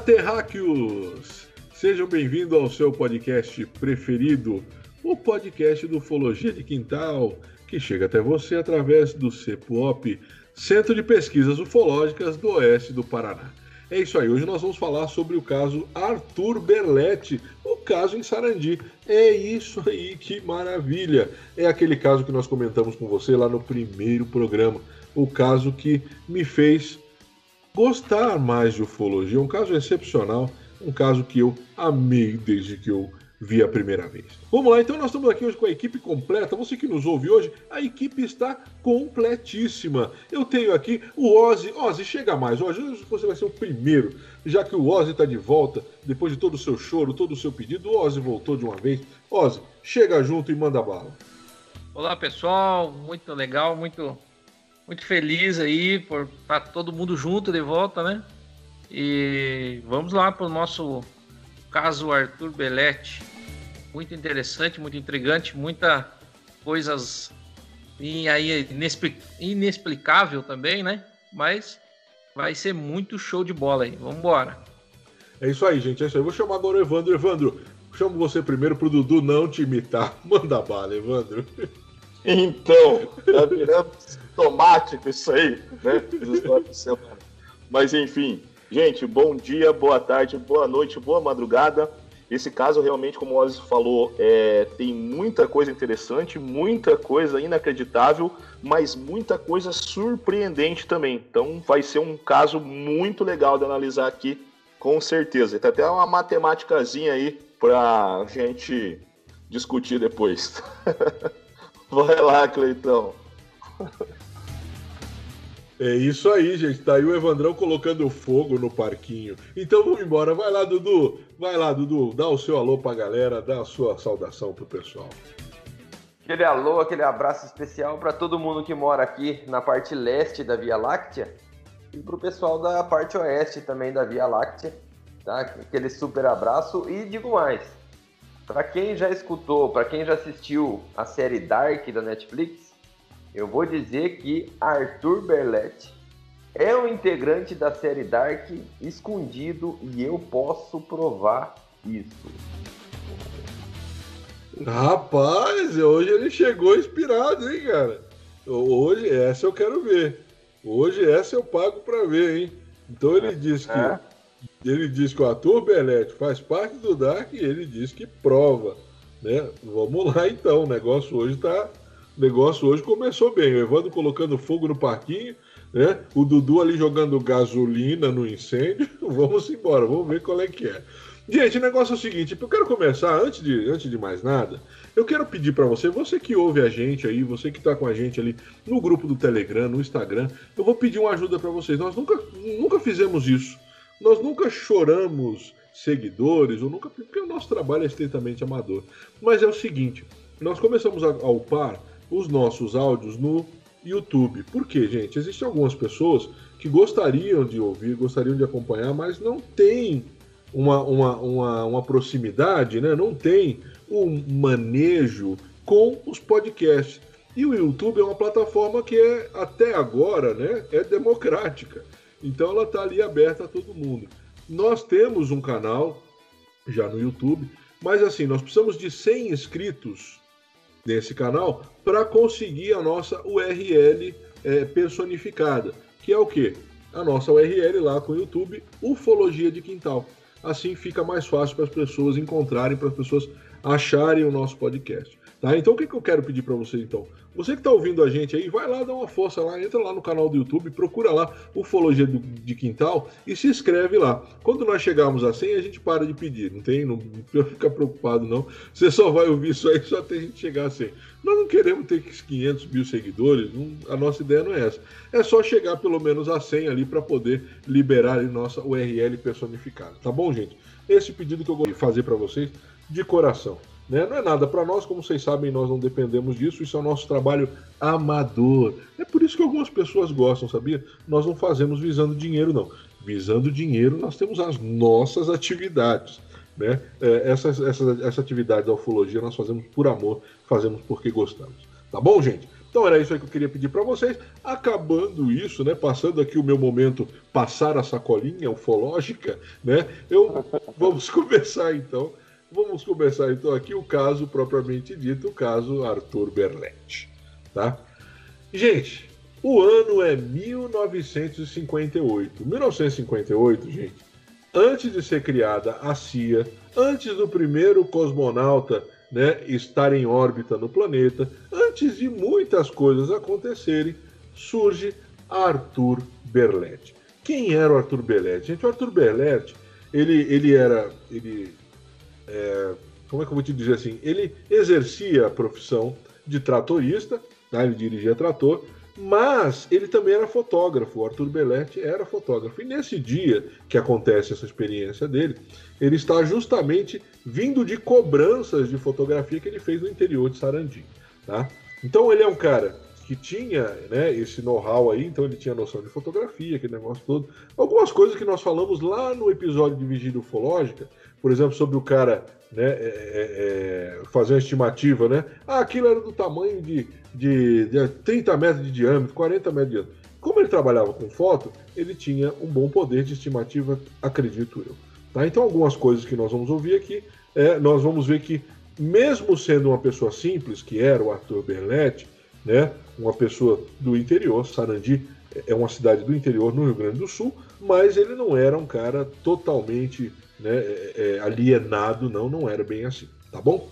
Terráqueos! Sejam bem-vindos ao seu podcast preferido, o podcast do Ufologia de Quintal, que chega até você através do CEPUOP, Centro de Pesquisas Ufológicas do Oeste do Paraná. É isso aí, hoje nós vamos falar sobre o caso Arthur Berletti, o caso em Sarandi. É isso aí, que maravilha! É aquele caso que nós comentamos com você lá no primeiro programa, o caso que me fez gostar mais de ufologia. É um caso excepcional, um caso que eu amei desde que eu vi a primeira vez. Vamos lá, então nós estamos aqui hoje com a equipe completa. Você que nos ouve hoje, a equipe está completíssima. Eu tenho aqui o Ozzy. Ozzy, chega mais. Hoje você vai ser o primeiro, já que o Ozzy está de volta, depois de todo o seu choro, todo o seu pedido. O Ozzy voltou de uma vez. Ozzy, chega junto e manda bala. Olá, pessoal. Muito legal, muito muito feliz aí por estar tá todo mundo junto de volta, né? E vamos lá para o nosso caso Arthur Belletti. Muito interessante, muito intrigante, muita coisas e aí inexplicável também, né? Mas vai ser muito show de bola aí. Vamos embora. É isso aí, gente. É isso aí. Vou chamar agora o Evandro. Evandro, chamo você primeiro para o Dudu não te imitar. Manda bala, Evandro. Então, tá virando automático isso aí, né? Mas enfim, gente, bom dia, boa tarde, boa noite, boa madrugada. Esse caso realmente, como o Ozzy falou, é, tem muita coisa interessante, muita coisa inacreditável, mas muita coisa surpreendente também. Então vai ser um caso muito legal de analisar aqui, com certeza. Tem até uma matemáticazinha aí pra gente discutir depois. Vai lá, Cleitão. É isso aí, gente. Tá aí o Evandrão colocando fogo no parquinho. Então vamos embora. Vai lá, Dudu. Vai lá, Dudu. Dá o seu alô pra galera, dá a sua saudação pro pessoal. Aquele alô, aquele abraço especial para todo mundo que mora aqui na parte leste da Via Láctea e pro pessoal da parte oeste também da Via Láctea. Tá? Aquele super abraço e digo mais. Para quem já escutou, para quem já assistiu a série Dark da Netflix, eu vou dizer que Arthur Berletti é um integrante da série Dark escondido e eu posso provar isso. Rapaz, hoje ele chegou inspirado, hein, cara? Hoje, essa eu quero ver. Hoje essa eu pago para ver, hein? Então ele diz que é. ele diz que o Arthur Berletti faz parte do Dark e ele diz que prova, né? Vamos lá então, o negócio hoje tá o negócio hoje começou bem. O Evandro colocando fogo no parquinho, né? O Dudu ali jogando gasolina no incêndio. Vamos embora, vamos ver qual é que é. Gente, o negócio é o seguinte, eu quero começar, antes de, antes de mais nada, eu quero pedir para você, você que ouve a gente aí, você que está com a gente ali no grupo do Telegram, no Instagram, eu vou pedir uma ajuda para vocês. Nós nunca, nunca fizemos isso. Nós nunca choramos seguidores, ou nunca, porque o nosso trabalho é estritamente amador. Mas é o seguinte, nós começamos a, a upar os nossos áudios no YouTube. Por quê, gente? Existem algumas pessoas que gostariam de ouvir, gostariam de acompanhar, mas não tem uma, uma, uma, uma proximidade, né? não tem um manejo com os podcasts. E o YouTube é uma plataforma que é, até agora, né, é democrática. Então ela está ali aberta a todo mundo. Nós temos um canal já no YouTube, mas assim, nós precisamos de 100 inscritos nesse canal para conseguir a nossa URL é, personificada, que é o que? A nossa URL lá com o YouTube, Ufologia de Quintal. Assim fica mais fácil para as pessoas encontrarem, para as pessoas acharem o nosso podcast. Tá? Então o que, que eu quero pedir para você então? Você que está ouvindo a gente aí, vai lá, dá uma força lá, entra lá no canal do YouTube, procura lá Ufologia do, de Quintal e se inscreve lá. Quando nós chegarmos a 100, a gente para de pedir, não tem? Não, não fica preocupado não. Você só vai ouvir isso aí só até a gente chegar a 100. Nós não queremos ter 500 mil seguidores, não, a nossa ideia não é essa. É só chegar pelo menos a 100 ali para poder liberar a nossa URL personificada. Tá bom, gente? Esse pedido que eu de fazer para vocês de coração. Né? Não é nada para nós, como vocês sabem, nós não dependemos disso, isso é o nosso trabalho amador. É por isso que algumas pessoas gostam, sabia? Nós não fazemos visando dinheiro, não. Visando dinheiro, nós temos as nossas atividades. Né? É, essa, essa, essa atividade da ufologia nós fazemos por amor, fazemos porque gostamos. Tá bom, gente? Então era isso aí que eu queria pedir para vocês. Acabando isso, né, passando aqui o meu momento passar a sacolinha ufológica, né? Eu vamos começar então Vamos começar então aqui o caso propriamente dito, o caso Arthur Berletti, tá? Gente, o ano é 1958. 1958, gente, antes de ser criada a CIA, antes do primeiro cosmonauta né, estar em órbita no planeta, antes de muitas coisas acontecerem, surge Arthur Berletti. Quem era o Arthur Berletti? Gente, o Arthur Berletti, ele, ele era, ele é, como é que eu vou te dizer assim? Ele exercia a profissão de tratorista, né? ele dirigia trator, mas ele também era fotógrafo. O Arthur Belletti era fotógrafo. E nesse dia que acontece essa experiência dele, ele está justamente vindo de cobranças de fotografia que ele fez no interior de Sarandi. Tá? Então ele é um cara que tinha né, esse know-how aí, então ele tinha noção de fotografia, aquele negócio todo. Algumas coisas que nós falamos lá no episódio de Vigília Ufológica, por exemplo, sobre o cara né, é, é, é, fazer uma estimativa, né? Ah, aquilo era do tamanho de, de, de 30 metros de diâmetro, 40 metros de diâmetro. Como ele trabalhava com foto, ele tinha um bom poder de estimativa, acredito eu. Tá? Então, algumas coisas que nós vamos ouvir aqui, é, nós vamos ver que, mesmo sendo uma pessoa simples, que era o Arthur Berletti, né, uma pessoa do interior, Sarandi é uma cidade do interior no Rio Grande do Sul, mas ele não era um cara totalmente né, é, é, alienado, não, não era bem assim, tá bom?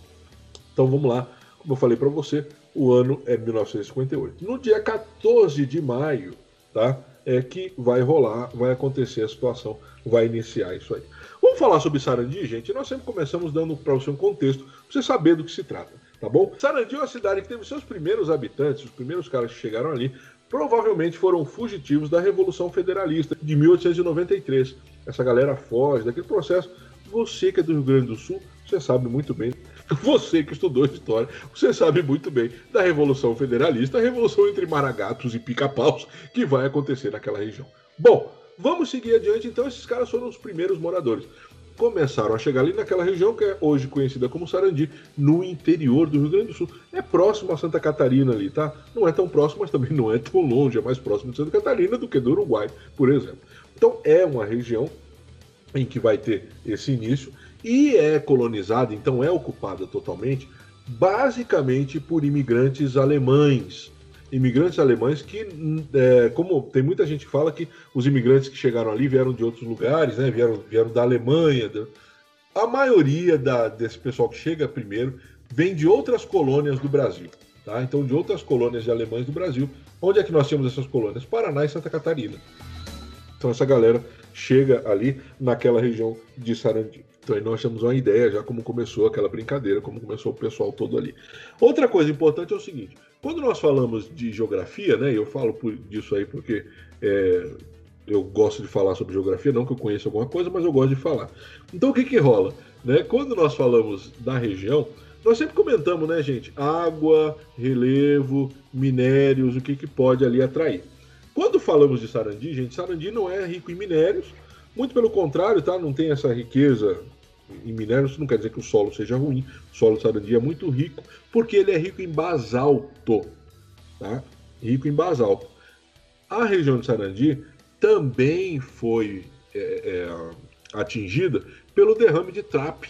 Então vamos lá, como eu falei para você, o ano é 1958. No dia 14 de maio, tá? É que vai rolar, vai acontecer a situação, vai iniciar isso aí. Vamos falar sobre Sarandi, gente? Nós sempre começamos dando para você um contexto, para você saber do que se trata, tá bom? Sarandi é uma cidade que teve seus primeiros habitantes, os primeiros caras que chegaram ali, provavelmente foram fugitivos da Revolução Federalista de 1893. Essa galera foge daquele processo. Você que é do Rio Grande do Sul, você sabe muito bem. Você que estudou história, você sabe muito bem da Revolução Federalista, a revolução entre maragatos e pica-paus que vai acontecer naquela região. Bom, vamos seguir adiante. Então, esses caras foram os primeiros moradores começaram a chegar ali naquela região que é hoje conhecida como Sarandi, no interior do Rio Grande do Sul. É próximo a Santa Catarina ali, tá? Não é tão próximo, mas também não é tão longe, é mais próximo de Santa Catarina do que do Uruguai, por exemplo. Então é uma região em que vai ter esse início e é colonizada, então é ocupada totalmente, basicamente por imigrantes alemães imigrantes alemães que, é, como tem muita gente que fala que os imigrantes que chegaram ali vieram de outros lugares, né, vieram, vieram da Alemanha. Da... A maioria da, desse pessoal que chega primeiro vem de outras colônias do Brasil. Tá? Então, de outras colônias de alemães do Brasil. Onde é que nós temos essas colônias? Paraná e Santa Catarina. Então, essa galera chega ali naquela região de Sarandi. Então aí nós temos uma ideia já como começou aquela brincadeira, como começou o pessoal todo ali. Outra coisa importante é o seguinte: quando nós falamos de geografia, né, eu falo por, disso aí porque é, eu gosto de falar sobre geografia, não que eu conheça alguma coisa, mas eu gosto de falar. Então o que que rola? Né? Quando nós falamos da região, nós sempre comentamos, né, gente? Água, relevo, minérios, o que, que pode ali atrair. Quando falamos de Sarandi, gente, Sarandi não é rico em minérios, muito pelo contrário, tá? Não tem essa riqueza em minérios, isso não quer dizer que o solo seja ruim. O solo de Sarandi é muito rico, porque ele é rico em basalto. Tá? Rico em basalto. A região de Sarandi também foi é, é, atingida pelo derrame de Trape,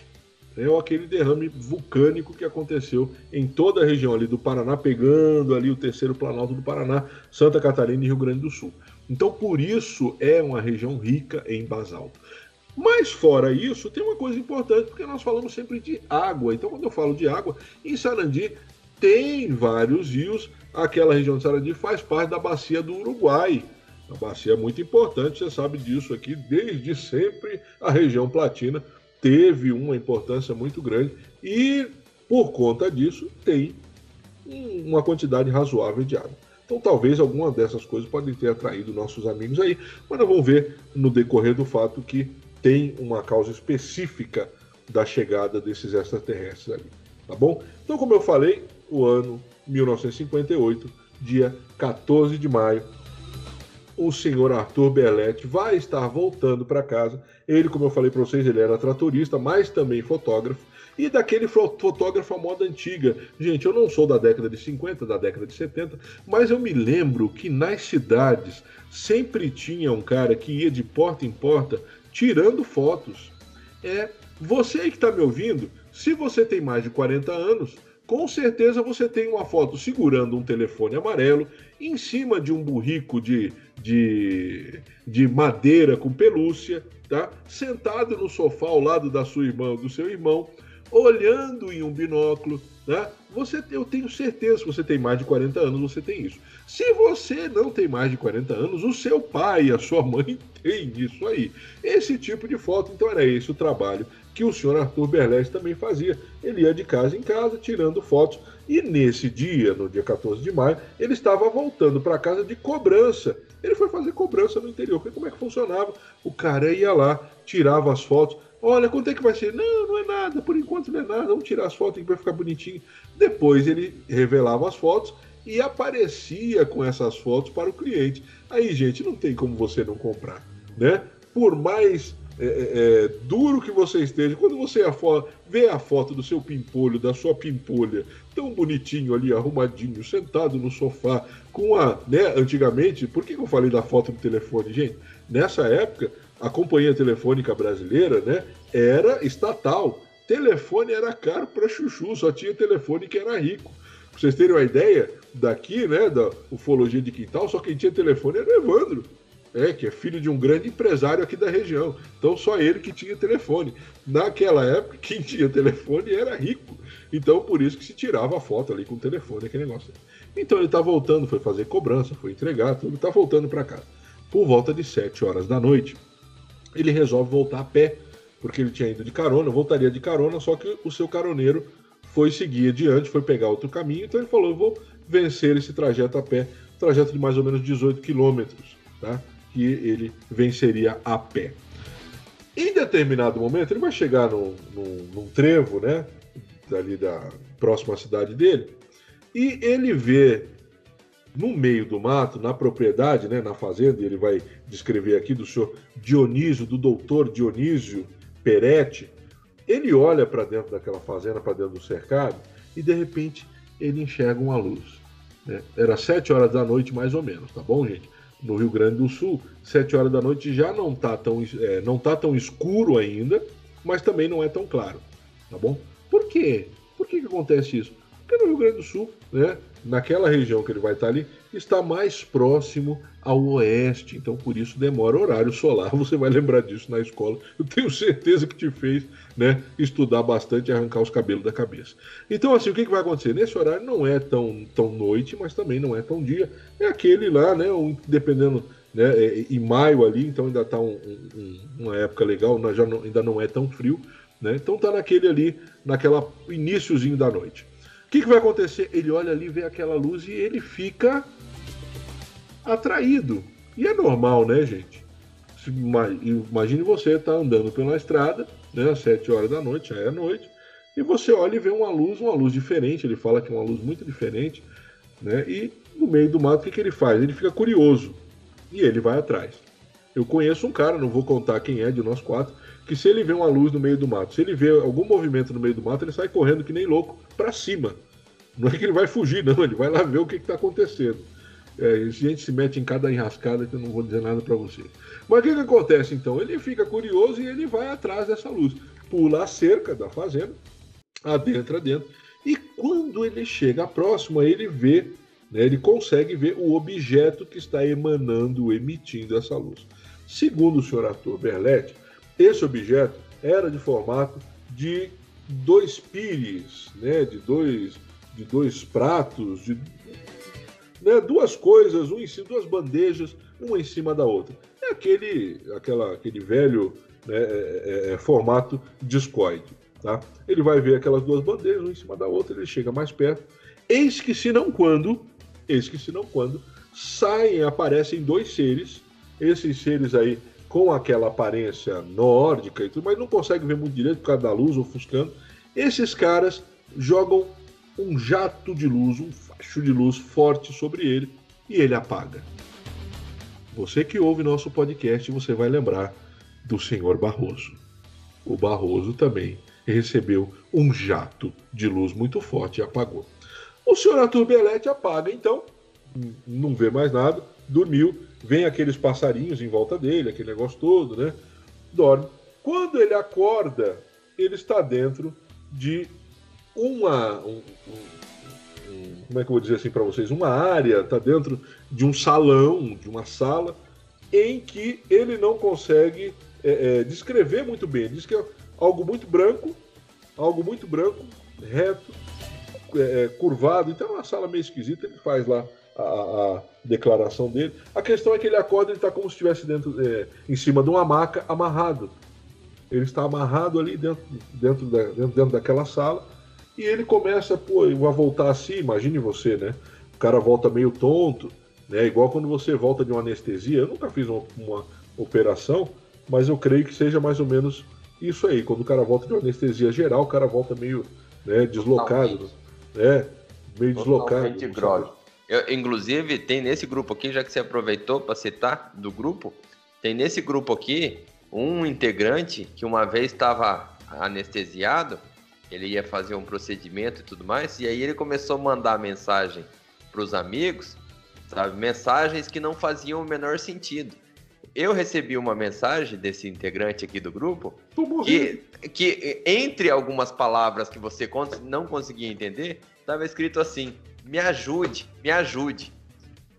né, ou aquele derrame vulcânico que aconteceu em toda a região ali do Paraná, pegando ali o terceiro planalto do Paraná, Santa Catarina e Rio Grande do Sul. Então, por isso é uma região rica em basalto. Mas fora isso, tem uma coisa importante, porque nós falamos sempre de água. Então, quando eu falo de água, em Sarandi tem vários rios. Aquela região de Sarandi faz parte da bacia do Uruguai. A bacia é muito importante, você sabe disso aqui, desde sempre a região platina teve uma importância muito grande e, por conta disso, tem uma quantidade razoável de água. Então, talvez alguma dessas coisas podem ter atraído nossos amigos aí, mas nós vamos ver no decorrer do fato que tem uma causa específica da chegada desses extraterrestres ali, tá bom? Então, como eu falei, o ano 1958, dia 14 de maio, o senhor Arthur Belletti vai estar voltando para casa. Ele, como eu falei para vocês, ele era tratorista, mas também fotógrafo. E daquele fotógrafo à moda antiga. Gente, eu não sou da década de 50, da década de 70, mas eu me lembro que nas cidades sempre tinha um cara que ia de porta em porta tirando fotos. É, você aí que está me ouvindo, se você tem mais de 40 anos, com certeza você tem uma foto segurando um telefone amarelo em cima de um burrico de de, de madeira com pelúcia, tá? Sentado no sofá ao lado da sua irmã, do seu irmão, olhando em um binóculo, né? Você, eu tenho certeza que você tem mais de 40 anos, você tem isso. Se você não tem mais de 40 anos, o seu pai a sua mãe têm isso aí. Esse tipo de foto, então era esse o trabalho que o senhor Arthur Berlés também fazia. Ele ia de casa em casa tirando fotos e nesse dia, no dia 14 de maio, ele estava voltando para casa de cobrança. Ele foi fazer cobrança no interior. Como é que funcionava? O cara ia lá, tirava as fotos. Olha, quanto é que vai ser? Não, não é nada, por enquanto não é nada. Vamos tirar as fotos que vai ficar bonitinho. Depois ele revelava as fotos e aparecia com essas fotos para o cliente. Aí, gente, não tem como você não comprar, né? Por mais é, é, é, duro que você esteja, quando você vê a foto do seu pimpolho, da sua pimpolha, tão bonitinho ali, arrumadinho, sentado no sofá, com a. Né, antigamente, por que eu falei da foto do telefone, gente? Nessa época, a companhia telefônica brasileira né, era estatal. Telefone era caro para chuchu, só tinha telefone que era rico. Pra vocês terem uma ideia, daqui, né, da ufologia de quintal, só quem tinha telefone era o Evandro. É, que é filho de um grande empresário aqui da região. Então só ele que tinha telefone. Naquela época, quem tinha telefone era rico. Então por isso que se tirava a foto ali com o telefone, aquele negócio. Então ele está voltando, foi fazer cobrança, foi entregar, tudo, está voltando para casa. Por volta de 7 horas da noite, ele resolve voltar a pé, porque ele tinha ido de carona, voltaria de carona, só que o seu caroneiro foi seguir adiante, foi pegar outro caminho, então ele falou: vou vencer esse trajeto a pé, trajeto de mais ou menos 18 quilômetros, tá? Que ele venceria a pé. Em determinado momento, ele vai chegar num, num, trevo, né? Ali da próxima cidade dele, e ele vê no meio do mato, na propriedade, né, na fazenda, ele vai descrever aqui do senhor Dionísio, do doutor Dionísio Peretti, ele olha para dentro daquela fazenda, para dentro do cercado, e de repente ele enxerga uma luz. Né? Era sete horas da noite, mais ou menos, tá bom, gente? No Rio Grande do Sul, 7 horas da noite já não está tão, é, não tá tão escuro ainda, mas também não é tão claro, tá bom? Por quê? Por que, que acontece isso? Porque no Rio Grande do Sul, né, naquela região que ele vai estar ali, está mais próximo ao oeste, então por isso demora horário solar. Você vai lembrar disso na escola. Eu tenho certeza que te fez né, estudar bastante e arrancar os cabelos da cabeça. Então, assim, o que, que vai acontecer? Nesse horário não é tão, tão noite, mas também não é tão dia. É aquele lá, né? Dependendo. Né, é, em maio ali, então ainda está um, um, uma época legal, já não, ainda não é tão frio, né? Então está naquele ali, naquela iníciozinho da noite. O que, que vai acontecer? Ele olha ali, vê aquela luz e ele fica atraído. E é normal, né, gente? Imagine você estar tá andando pela estrada, né, às 7 horas da noite, é noite, e você olha e vê uma luz, uma luz diferente. Ele fala que é uma luz muito diferente, né? E no meio do mato, o que, que ele faz? Ele fica curioso e ele vai atrás. Eu conheço um cara, não vou contar quem é de nós quatro, que se ele vê uma luz no meio do mato, se ele vê algum movimento no meio do mato, ele sai correndo que nem louco para cima. Não é que ele vai fugir, não, ele vai lá ver o que está acontecendo. É, gente se mete em cada enrascada que eu não vou dizer nada para você. Mas o que, que acontece então? Ele fica curioso e ele vai atrás dessa luz. Pula a cerca da fazenda, adentra dentro, e quando ele chega próximo, ele vê, né, ele consegue ver o objeto que está emanando, emitindo essa luz. Segundo o senhor Arthur Berletti, esse objeto era de formato de dois pires, né, de dois de dois pratos, de né, duas coisas, um em cima, duas bandejas, uma em cima da outra. É aquele, aquela, aquele velho né, é, é, é, formato discoide. Tá? Ele vai ver aquelas duas bandejas, uma em cima da outra, ele chega mais perto. Eis que se não quando, eis que se não quando, saem, aparecem dois seres, esses seres aí com aquela aparência nórdica e tudo, mas não consegue ver muito direito por causa da luz ofuscando. Esses caras jogam um jato de luz, um facho de luz forte sobre ele e ele apaga. Você que ouve nosso podcast, você vai lembrar do senhor Barroso. O Barroso também recebeu um jato de luz muito forte e apagou. O senhor Arthur apaga, então, não vê mais nada, dormiu, vem aqueles passarinhos em volta dele, aquele negócio todo, né? Dorme. Quando ele acorda, ele está dentro de uma. Um, um, como é que eu vou dizer assim para vocês? Uma área, está dentro de um salão, de uma sala, em que ele não consegue é, é, descrever muito bem. Ele diz que é algo muito branco, algo muito branco, reto, é, é curvado. Então é uma sala meio esquisita. Ele faz lá a, a declaração dele. A questão é que ele acorda e está como se estivesse dentro, é, em cima de uma maca, amarrado. Ele está amarrado ali dentro, dentro, da, dentro, dentro daquela sala e ele começa, pô, vai voltar assim, imagine você, né? O cara volta meio tonto, né? Igual quando você volta de uma anestesia. Eu nunca fiz uma, uma operação, mas eu creio que seja mais ou menos isso aí. Quando o cara volta de uma anestesia geral, o cara volta meio né, deslocado, né? Meio deslocado. Eu, inclusive, tem nesse grupo aqui, já que você aproveitou para citar do grupo, tem nesse grupo aqui um integrante que uma vez estava anestesiado, ele ia fazer um procedimento e tudo mais, e aí ele começou a mandar mensagem para os amigos, sabe, mensagens que não faziam o menor sentido. Eu recebi uma mensagem desse integrante aqui do grupo que, que, entre algumas palavras que você não conseguia entender, estava escrito assim: me ajude, me ajude.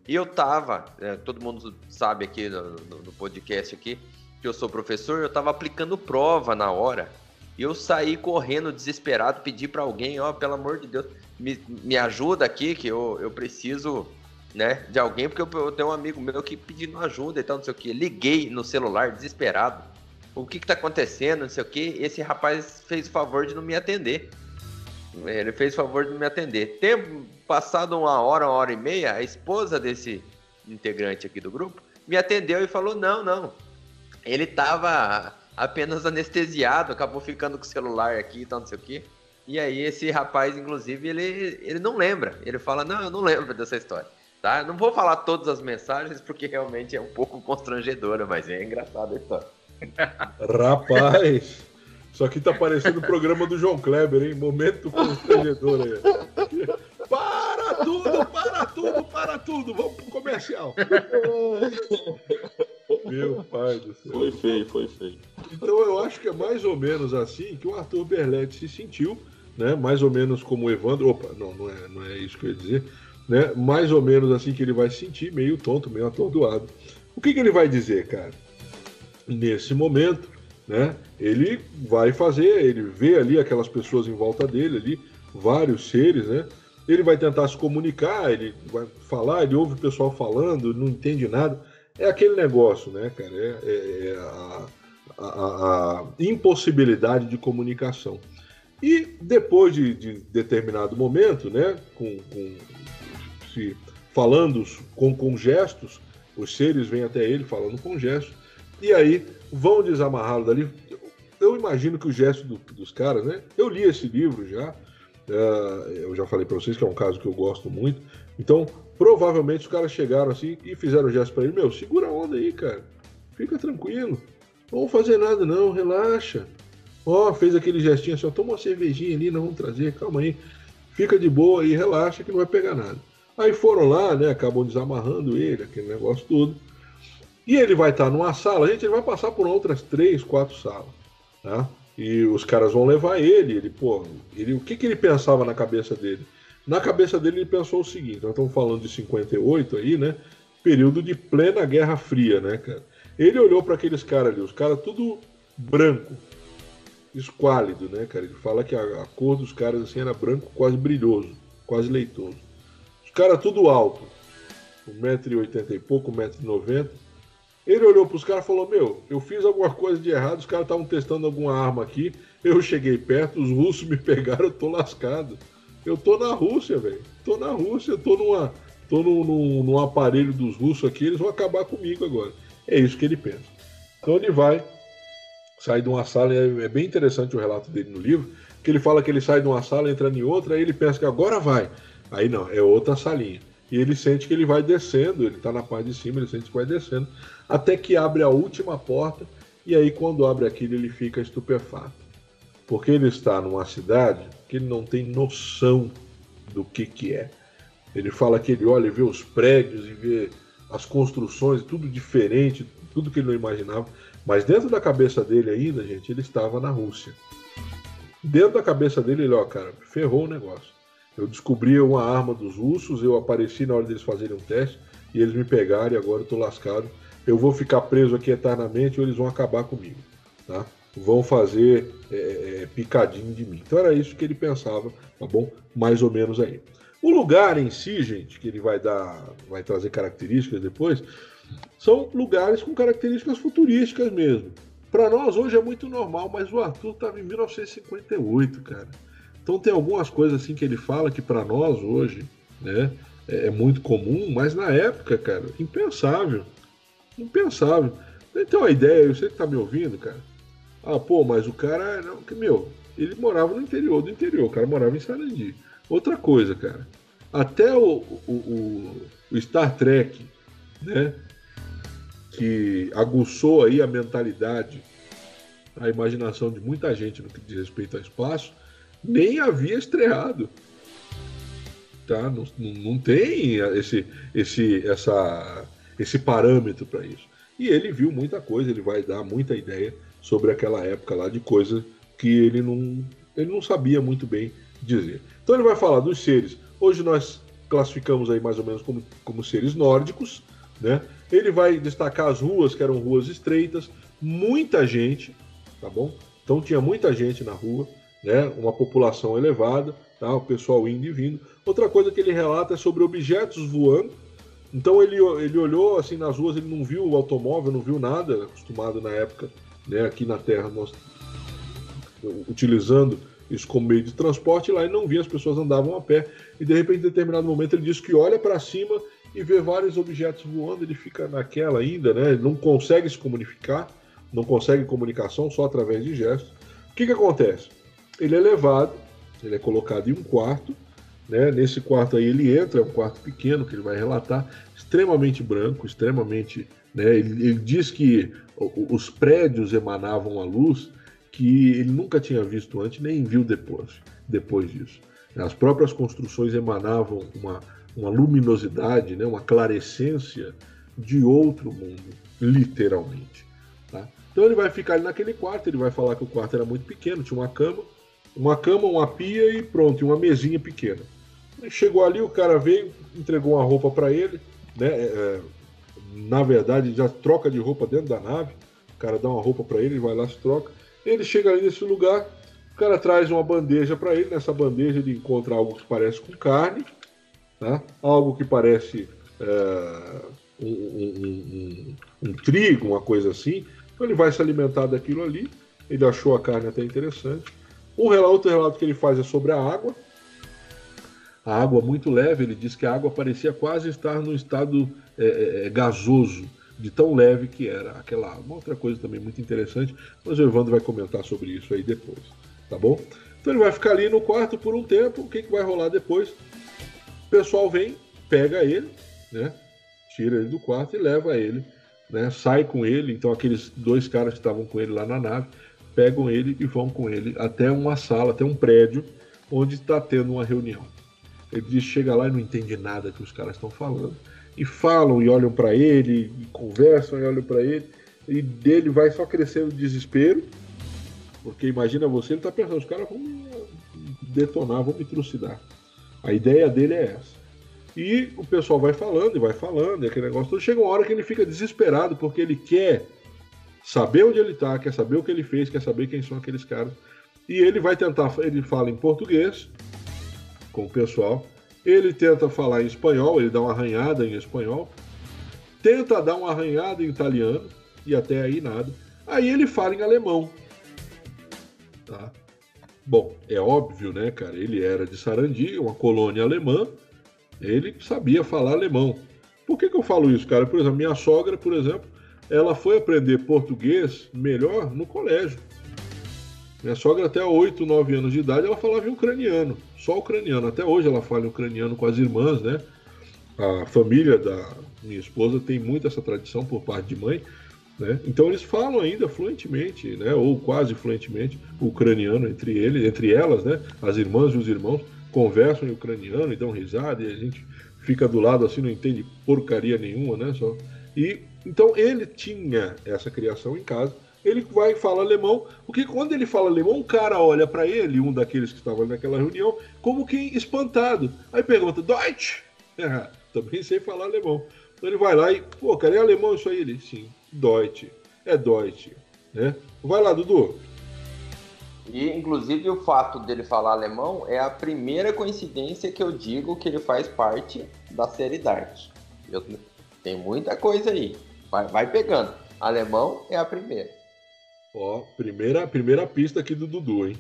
E eu tava, é, todo mundo sabe aqui no, no, no, podcast aqui que eu sou professor, eu tava aplicando prova na hora. Eu saí correndo desesperado, pedi para alguém, ó, oh, pelo amor de Deus, me, me ajuda aqui que eu, eu preciso, né, de alguém, porque eu, eu tenho um amigo meu que pedindo ajuda e tal, não sei o que. Liguei no celular desesperado. O que que tá acontecendo, não sei o que. Esse rapaz fez o favor de não me atender. Ele fez o favor de me atender. Tempo passado uma hora, uma hora e meia, a esposa desse integrante aqui do grupo me atendeu e falou: não, não. Ele estava apenas anestesiado, acabou ficando com o celular aqui e tal, não sei o quê. E aí esse rapaz, inclusive, ele, ele não lembra. Ele fala, não, eu não lembro dessa história. Tá? Não vou falar todas as mensagens porque realmente é um pouco constrangedora, mas é engraçada a história. Rapaz! Isso aqui tá parecendo o programa do João Kleber, hein? Momento constrangedor aí. Para tudo, para tudo, para tudo. Vamos pro comercial. Meu pai do céu. Foi feio, foi feio. Então eu acho que é mais ou menos assim que o Arthur Berletti se sentiu, né? Mais ou menos como o Evandro. Opa, não, não é, não é isso que eu ia dizer. Né? Mais ou menos assim que ele vai se sentir, meio tonto, meio atordoado. O que, que ele vai dizer, cara? Nesse momento, né? Ele vai fazer, ele vê ali aquelas pessoas em volta dele, ali, vários seres, né? Ele vai tentar se comunicar, ele vai falar, ele ouve o pessoal falando, não entende nada. É aquele negócio, né, cara? É, é, é a, a, a, impossibilidade de comunicação. E depois de, de determinado momento, né, com, com se falando com, com gestos, os seres vêm até ele falando com gestos, e aí vão desamarrá-lo dali. Eu imagino que o gesto do, dos caras, né? Eu li esse livro já, uh, eu já falei para vocês que é um caso que eu gosto muito. Então, provavelmente os caras chegaram assim e fizeram o gesto para ele: Meu, segura a onda aí, cara. Fica tranquilo. Não vamos fazer nada, não, relaxa. Ó, oh, fez aquele gestinho assim: ó, toma uma cervejinha ali, nós vamos trazer, calma aí. Fica de boa aí, relaxa que não vai pegar nada. Aí foram lá, né? Acabam desamarrando ele, aquele negócio todo. E ele vai estar numa sala, gente, ele vai passar por outras três, quatro salas, tá? E os caras vão levar ele, ele, pô, ele, o que, que ele pensava na cabeça dele? Na cabeça dele ele pensou o seguinte, nós estamos falando de 58 aí, né? Período de plena Guerra Fria, né, cara? Ele olhou para aqueles caras ali, os caras tudo branco, esquálido, né, cara? Ele fala que a, a, cor dos caras assim era branco, quase brilhoso, quase leitoso. Os caras tudo alto, 1,80m e pouco, 1,90m. Ele olhou para os caras e falou: Meu, eu fiz alguma coisa de errado, os caras estavam testando alguma arma aqui. Eu cheguei perto, os russos me pegaram, eu tô lascado. Eu tô na Rússia, velho. Tô na Rússia, tô numa. tô num, num, num aparelho dos russos aqui, eles vão acabar comigo agora. É isso que ele pensa. Então ele vai, sai de uma sala, é, é bem interessante o relato dele no livro, que ele fala que ele sai de uma sala, entra em outra, aí ele pensa que agora vai. Aí não, é outra salinha. E ele sente que ele vai descendo, ele está na parte de cima, ele sente que vai descendo, até que abre a última porta, e aí quando abre aquilo ele fica estupefato. Porque ele está numa cidade que ele não tem noção do que, que é. Ele fala que ele olha e vê os prédios e vê as construções, tudo diferente, tudo que ele não imaginava. Mas dentro da cabeça dele ainda, gente, ele estava na Rússia. Dentro da cabeça dele, ele, ó, cara, ferrou o negócio. Eu descobri uma arma dos russos, eu apareci na hora deles fazerem um teste e eles me pegaram e agora eu tô lascado. Eu vou ficar preso aqui eternamente ou eles vão acabar comigo, tá? Vão fazer é, é, picadinho de mim. Então era isso que ele pensava, tá bom? Mais ou menos aí. O lugar em si, gente, que ele vai dar, vai trazer características depois, são lugares com características futurísticas mesmo. Para nós hoje é muito normal, mas o Arthur estava em 1958, cara. Então tem algumas coisas assim que ele fala que para nós hoje, né, é, é muito comum, mas na época, cara, impensável. Impensável. Então a ideia, eu sei que tá me ouvindo, cara. Ah, pô, mas o cara, não, que meu, ele morava no interior do interior, o cara morava em Sarandi. Outra coisa, cara. Até o, o, o, Star Trek, né? Que aguçou aí a mentalidade, a imaginação de muita gente no que diz respeito ao espaço, nem havia estreado. Tá? Não, não tem esse, esse, essa, esse parâmetro para isso. E ele viu muita coisa, ele vai dar muita ideia sobre aquela época lá de coisa que ele não, ele não sabia muito bem dizer. Então ele vai falar dos seres. Hoje nós classificamos aí mais ou menos como, como seres nórdicos, né? Ele vai destacar as ruas, que eram ruas estreitas, muita gente, tá bom? Então tinha muita gente na rua, né? Uma população elevada, tá? O pessoal indo e vindo. Outra coisa que ele relata é sobre objetos voando. Então ele, ele olhou assim nas ruas, ele não viu o automóvel, não viu nada, acostumado na época, né? Aqui na Terra nós utilizando isso como meio de transporte, lá ele não via, as pessoas andavam a pé, e de repente, em determinado momento, ele diz que olha para cima e vê vários objetos voando, ele fica naquela ainda, né? Não consegue se comunicar, não consegue comunicação só através de gestos. O que, que acontece? Ele é levado, ele é colocado em um quarto, né? Nesse quarto aí ele entra, é um quarto pequeno que ele vai relatar, extremamente branco, extremamente. Né? Ele, ele diz que os prédios emanavam a luz que ele nunca tinha visto antes, nem viu depois, depois disso. As próprias construções emanavam uma, uma luminosidade, né, uma clarescência de outro mundo, literalmente. Tá? Então ele vai ficar ali naquele quarto, ele vai falar que o quarto era muito pequeno, tinha uma cama, uma cama, uma pia e pronto, uma mesinha pequena. chegou ali, o cara veio, entregou uma roupa para ele, né? É, é, na verdade, já troca de roupa dentro da nave. O cara dá uma roupa para ele, vai lá se troca. Ele chega ali nesse lugar, o cara traz uma bandeja para ele. Nessa bandeja ele encontra algo que parece com carne, né? algo que parece é, um, um, um, um, trigo, uma coisa assim. Então ele vai se alimentar daquilo ali. Ele achou a carne até interessante. Um relato, outro relato que ele faz é sobre a água. A água muito leve, ele diz que a água parecia quase estar num estado é, é, gasoso de tão leve que era aquela Uma outra coisa também muito interessante, mas o Evandro vai comentar sobre isso aí depois, tá bom? Então ele vai ficar ali no quarto por um tempo, o que, que vai rolar depois? O pessoal vem, pega ele, né? Tira ele do quarto e leva ele, né? Sai com ele, então aqueles dois caras que estavam com ele lá na nave, pegam ele e vão com ele até uma sala, até um prédio, onde está tendo uma reunião. Ele chega lá e não entende nada que os caras estão falando e falam e olham para ele, e conversam e olham para ele, e dele vai só crescendo o desespero, porque imagina você, ele tá pensando, os caras vão me detonar, vão me trucidar. A ideia dele é essa. E o pessoal vai falando e vai falando, e aquele negócio todo. Chega uma hora que ele fica desesperado, porque ele quer saber onde ele está, quer saber o que ele fez, quer saber quem são aqueles caras. E ele vai tentar, ele fala em português com o pessoal, Ele tenta falar em espanhol, ele dá uma arranhada em espanhol, tenta dar uma arranhada em italiano, e até aí nada. Aí ele fala em alemão. Tá? Bom, é óbvio, né, cara? Ele era de Sarandi, uma colônia alemã, ele sabia falar alemão. Por que, que eu falo isso, cara? Por exemplo, minha sogra, por exemplo, ela foi aprender português melhor no colégio. Minha sogra, até 8, 9 anos de idade, ela falava em ucraniano, só ucraniano. Até hoje ela fala em ucraniano com as irmãs, né? A família da minha esposa tem muito essa tradição por parte de mãe, né? Então eles falam ainda fluentemente, né? Ou quase fluentemente, ucraniano entre eles, entre elas, né? As irmãs e os irmãos conversam em ucraniano e dão risada e a gente fica do lado assim, não entende porcaria nenhuma, né? Só e então ele tinha essa criação em casa. Ele vai fala alemão, porque quando ele fala alemão, um cara olha para ele, um daqueles que estavam naquela reunião, como que espantado. Aí pergunta, Deutsch? também sei falar alemão. Então ele vai lá e, pô, cara, é alemão isso aí? Ele, sim, Deutsch. É Deutsch. Né? Vai lá, Dudu. E, inclusive, o fato dele falar alemão é a primeira coincidência que eu digo que ele faz parte da série Dark. Eu, tem muita coisa aí. Vai, vai pegando. Alemão é a primeira. Ó, primeira, primeira pista aqui do Dudu, hein?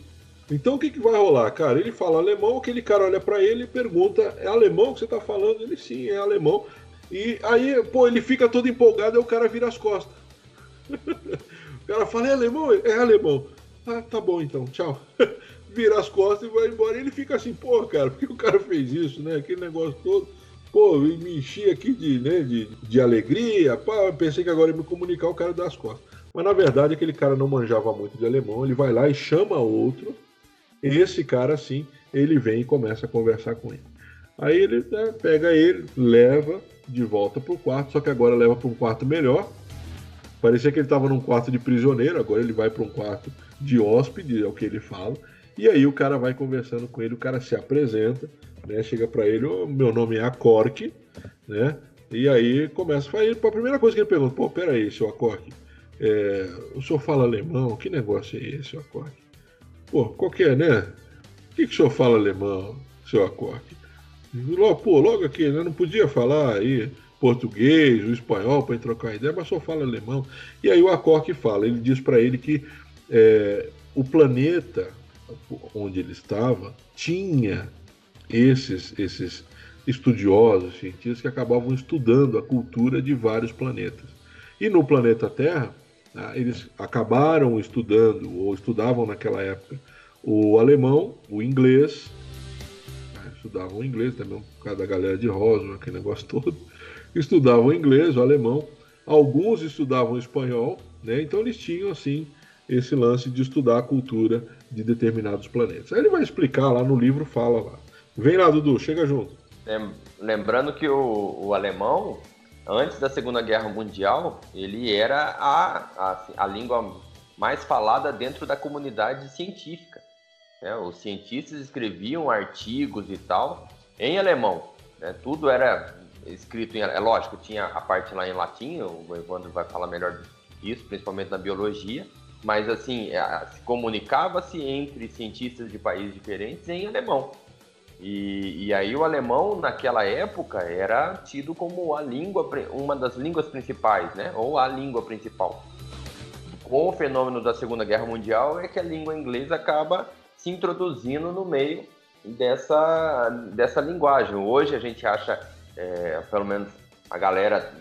Então o que, que vai rolar, cara? Ele fala alemão, aquele cara olha para ele e pergunta: é alemão que você tá falando? Ele sim, é alemão. E aí, pô, ele fica todo empolgado e o cara vira as costas. o cara fala: é alemão? É alemão. Ah, tá bom então, tchau. vira as costas e vai embora. E ele fica assim: pô, cara, por que o cara fez isso, né? Aquele negócio todo. Pô, me enchi aqui de, né, de, de alegria. Pá, pensei que agora ia me comunicar o cara das costas. Mas na verdade aquele cara não manjava muito de alemão. Ele vai lá e chama outro. Esse cara, sim, ele vem e começa a conversar com ele. Aí ele né, pega ele, leva de volta para o quarto, só que agora leva para um quarto melhor. Parecia que ele estava num quarto de prisioneiro, agora ele vai para um quarto de hóspede, é o que ele fala. E aí o cara vai conversando com ele, o cara se apresenta, né? Chega para ele, oh, meu nome é Acork, né? E aí começa a a primeira coisa que ele pergunta, pô, peraí, seu Acork, é, o senhor fala alemão? Que negócio é esse, seu Acork? Pô, qualquer, né? O que, que o senhor fala alemão, seu? Logo, pô, logo aqui, né? Não podia falar aí português, o espanhol para trocar ideia, mas só fala alemão. E aí o Acork fala, ele diz para ele que é, o planeta onde ele estava tinha esses, esses estudiosos, cientistas que acabavam estudando a cultura de vários planetas. E no planeta Terra, eles acabaram estudando, ou estudavam naquela época, o alemão, o inglês, né, estudavam o inglês também, por causa da galera de Roswell, aquele negócio todo, estudavam inglês, o alemão, alguns estudavam espanhol, né? então eles tinham assim esse lance de estudar a cultura de determinados planetas. Aí ele vai explicar lá no livro, fala lá. Vem lá, Dudu, chega junto. Lembrando que o, o alemão, antes da Segunda Guerra Mundial, ele era a, a, a língua mais falada dentro da comunidade científica. Né? Os cientistas escreviam artigos e tal em alemão. Né? Tudo era escrito em. É lógico, tinha a parte lá em latim, o Evandro vai falar melhor disso, principalmente na biologia. Mas assim, é, comunicava-se entre cientistas de países diferentes em alemão. E, e, aí o alemão naquela época era tido como a língua, uma das línguas principais, né? Ou a língua principal. Com o fenômeno da Segunda Guerra Mundial é que a língua inglesa acaba se introduzindo no meio dessa, dessa linguagem. Hoje a gente acha, é, pelo menos a galera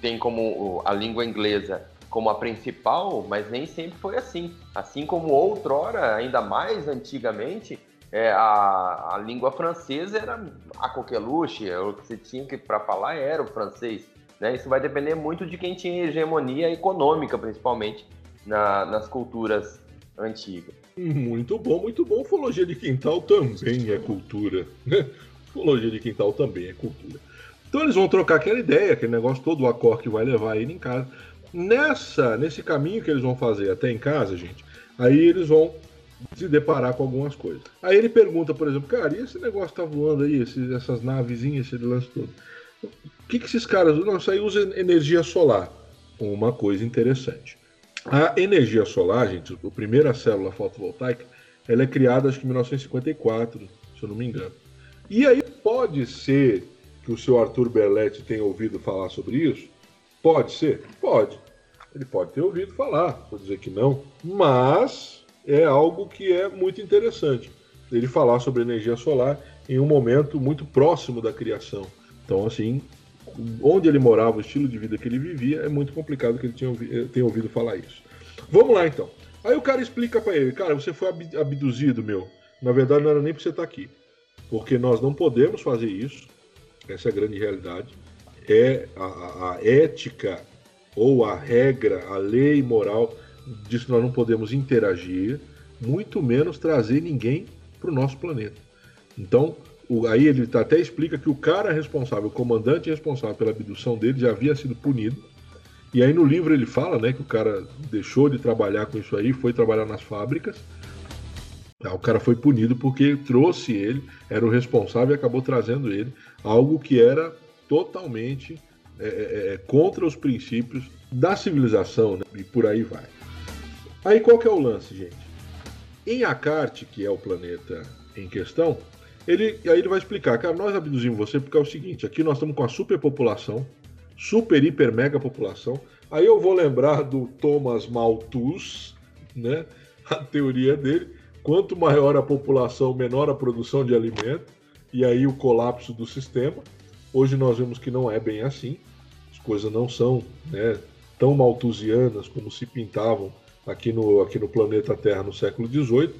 tem como a língua inglesa como a principal, mas nem sempre foi assim. Assim como outrora, ainda mais antigamente, é, a, a língua francesa era a coqueluche, o que você tinha que para falar era o francês. Né? Isso vai depender muito de quem tinha hegemonia econômica, principalmente na, nas culturas antigas. Muito bom, muito bom. Ufologia de quintal também é cultura. Né? Ufologia de quintal também é cultura. Então eles vão trocar aquela ideia, aquele negócio todo, o acorde que vai levar ele em casa. Nessa, nesse caminho que eles vão fazer até em casa, gente, aí eles vão se deparar com algumas coisas. Aí ele pergunta, por exemplo, cara, e esse negócio tá voando aí, esses, essas navezinhas, esse lance todo? O que, que esses caras? Não, isso aí usa energia solar. Uma coisa interessante. A energia solar, gente, a primeira célula fotovoltaica, ela é criada acho que em 1954, se eu não me engano. E aí pode ser que o seu Arthur Berletti tenha ouvido falar sobre isso? Pode ser? Pode. Ele pode ter ouvido falar, vou dizer que não, mas é algo que é muito interessante ele falar sobre energia solar em um momento muito próximo da criação. Então, assim, onde ele morava, o estilo de vida que ele vivia, é muito complicado que ele tenha, tenha ouvido falar isso. Vamos lá, então. Aí o cara explica para ele, cara, você foi abduzido, meu. Na verdade, não era nem para você estar tá aqui. Porque nós não podemos fazer isso. Essa é a grande realidade. É a, a ética ou a regra, a lei moral que nós não podemos interagir, muito menos trazer ninguém para o nosso planeta. Então, o, aí ele tá, até explica que o cara responsável, o comandante responsável pela abdução dele já havia sido punido. E aí no livro ele fala né, que o cara deixou de trabalhar com isso aí, foi trabalhar nas fábricas. Ah, o cara foi punido porque trouxe ele, era o responsável e acabou trazendo ele algo que era totalmente é, é, é, contra os princípios da civilização, né? e por aí vai. Aí qual que é o lance, gente? Em Akarte, que é o planeta em questão, ele, aí ele vai explicar, cara, nós abduzimos você porque é o seguinte, aqui nós estamos com a superpopulação, super, hiper, mega população. Aí eu vou lembrar do Thomas Malthus, né? A teoria dele, quanto maior a população, menor a produção de alimento, e aí o colapso do sistema. Hoje nós vemos que não é bem assim coisas não são né, tão malthusianas como se pintavam aqui no, aqui no planeta Terra no século XVIII,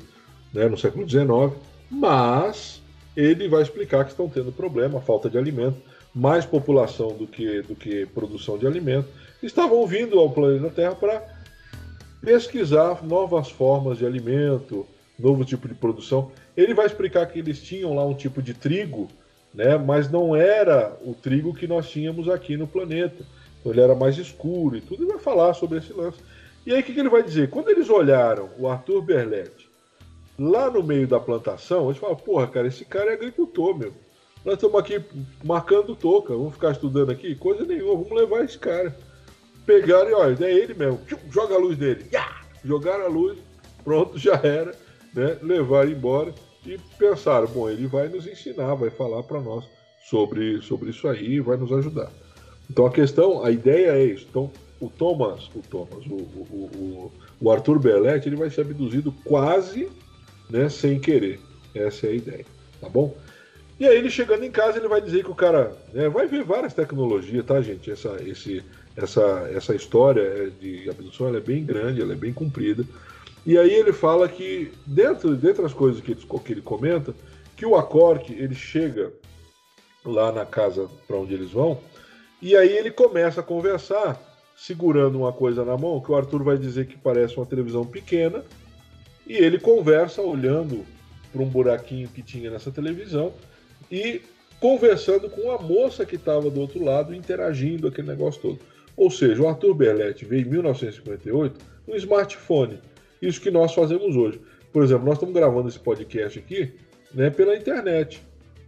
né, no século XIX, mas ele vai explicar que estão tendo problema, falta de alimento, mais população do que, do que produção de alimento, estavam vindo ao planeta Terra para pesquisar novas formas de alimento, novo tipo de produção. Ele vai explicar que eles tinham lá um tipo de trigo né? mas não era o trigo que nós tínhamos aqui no planeta. Então ele era mais escuro e tudo, e vai falar sobre esse lance. E aí o que, que ele vai dizer? Quando eles olharam o Arthur Berletti lá no meio da plantação, eles falaram, porra, cara, esse cara é agricultor, meu. Nós estamos aqui marcando toca, vamos ficar estudando aqui? Coisa nenhuma, vamos levar esse cara. Pegaram e olha, é ele mesmo, joga a luz dele. Jogaram a luz, pronto, já era, né? Levaram embora e pensaram, bom, ele vai nos ensinar, vai falar para nós sobre, sobre isso aí, vai nos ajudar. Então a questão, a ideia é isso. Então o Thomas, o Thomas, o, o, o, Arthur Belletti, ele vai ser abduzido quase, né, sem querer. Essa é a ideia, tá bom? E aí ele chegando em casa, ele vai dizer que o cara né, vai ver várias tecnologias, tá, gente? Essa, esse, essa, essa história de abdução é bem grande, ela é bem comprida. E aí ele fala que, dentro, dentre as coisas que ele, que ele comenta, que o Acork, ele chega lá na casa para onde eles vão, e aí ele começa a conversar, segurando uma coisa na mão, que o Arthur vai dizer que parece uma televisão pequena, e ele conversa olhando para um buraquinho que tinha nessa televisão e conversando com a moça que estava do outro lado, interagindo aquele negócio todo. Ou seja, o Arthur Berletti veio em 1958 um smartphone isso que nós fazemos hoje. Por exemplo, nós estamos gravando esse podcast aqui né, pela internet,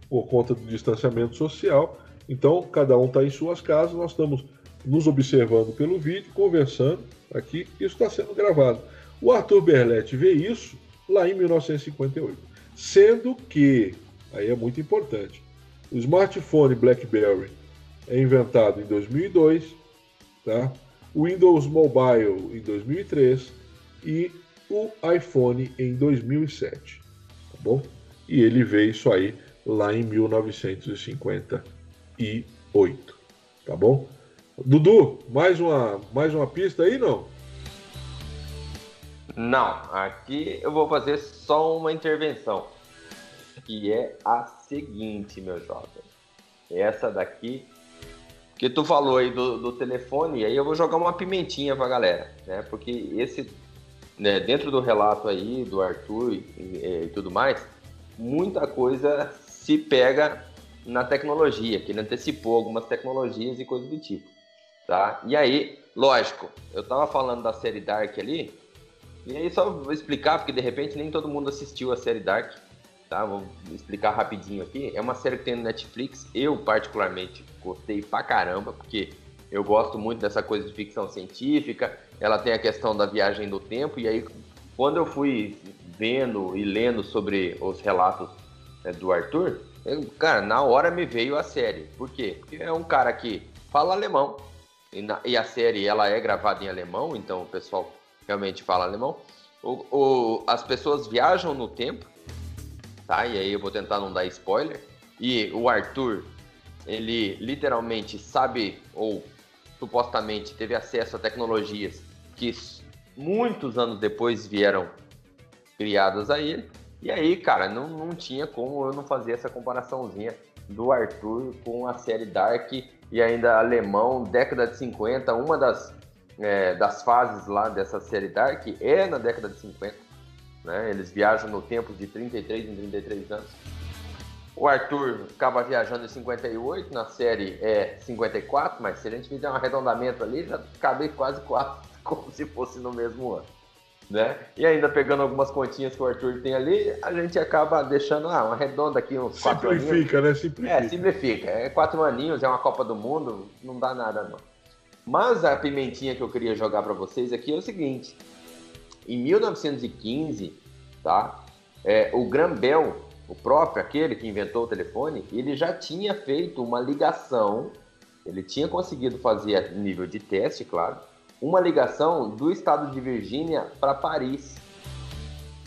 por conta do distanciamento social. Então, cada um está em suas casas, nós estamos nos observando pelo vídeo, conversando aqui, isso está sendo gravado. O Arthur Berletti vê isso lá em 1958. Sendo que, aí é muito importante, o smartphone BlackBerry é inventado em 2002, tá? o Windows Mobile em 2003 e o iPhone em 2007, tá bom? E ele veio isso aí lá em 1958, tá bom? Dudu, mais uma, mais uma pista aí, não? Não, aqui eu vou fazer só uma intervenção, que é a seguinte, meu jovem. Essa daqui, que tu falou aí do, do telefone, aí eu vou jogar uma pimentinha pra galera, né? Porque esse né, dentro do relato aí do Arthur e, e, e, tudo mais, muita coisa se pega na tecnologia, que ele antecipou algumas tecnologias e coisas do tipo, tá? E aí, lógico, eu tava falando da série Dark ali, e aí só vou explicar, porque de repente nem todo mundo assistiu a série Dark, tá? Vou explicar rapidinho aqui. É uma série que tem no Netflix, eu particularmente gostei pra caramba, porque eu gosto muito dessa coisa de ficção científica, ela tem a questão da viagem do tempo, e aí quando eu fui vendo e lendo sobre os relatos é, do Arthur, eu, cara, na hora me veio a série. Por quê? Porque é um cara que fala alemão. E, na, e a série ela é gravada em alemão, então o pessoal realmente fala alemão. O, o, as pessoas viajam no tempo, tá? E aí eu vou tentar não dar spoiler. E o Arthur, ele literalmente sabe, ou supostamente teve acesso a tecnologias que muitos anos depois vieram criadas a ele. E aí, cara, não, não tinha como eu não fazer essa comparaçãozinha do Arthur com a série Dark e ainda alemão, década de 50, uma das, é, das fases lá dessa série Dark é na década de 50. Né? Eles viajam no tempo de 33 em 33 anos. O Arthur acaba viajando em 58, na série é 54, mas se a gente fizer um arredondamento ali, já cabe quase quatro, como se fosse no mesmo ano né? E ainda pegando algumas continhas que o Arthur tem ali, a gente acaba deixando ah, uma redonda aqui, uns quatro Simplifica, aninhos. né? Simplifica. É, simplifica. É quatro aninhos, é uma Copa do Mundo, não dá nada não. Mas a pimentinha que eu queria jogar para vocês aqui é o seguinte. Em 1915, tá? É, o Graham Bell, o próprio, aquele que inventou o telefone, ele já tinha feito uma ligação, ele tinha conseguido fazer a nível de teste, claro, uma ligação do estado de Virgínia para Paris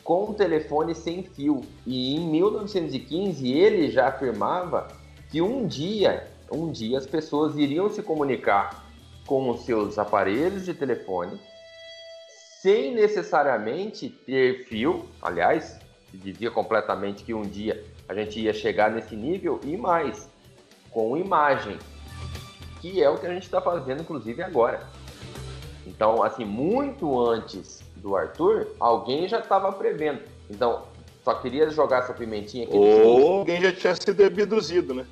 com um telefone sem fio. E em 1915 ele já afirmava que um dia, um dia as pessoas iriam se comunicar com os seus aparelhos de telefone sem necessariamente ter fio. Aliás, dizia completamente que um dia a gente ia chegar nesse nível e mais, com imagem, que é o que a gente está fazendo inclusive agora. Então, assim, muito antes do Arthur, alguém já estava prevendo. Então, só queria jogar essa pimentinha aqui. Ou alguém já tinha sido abduzido, né?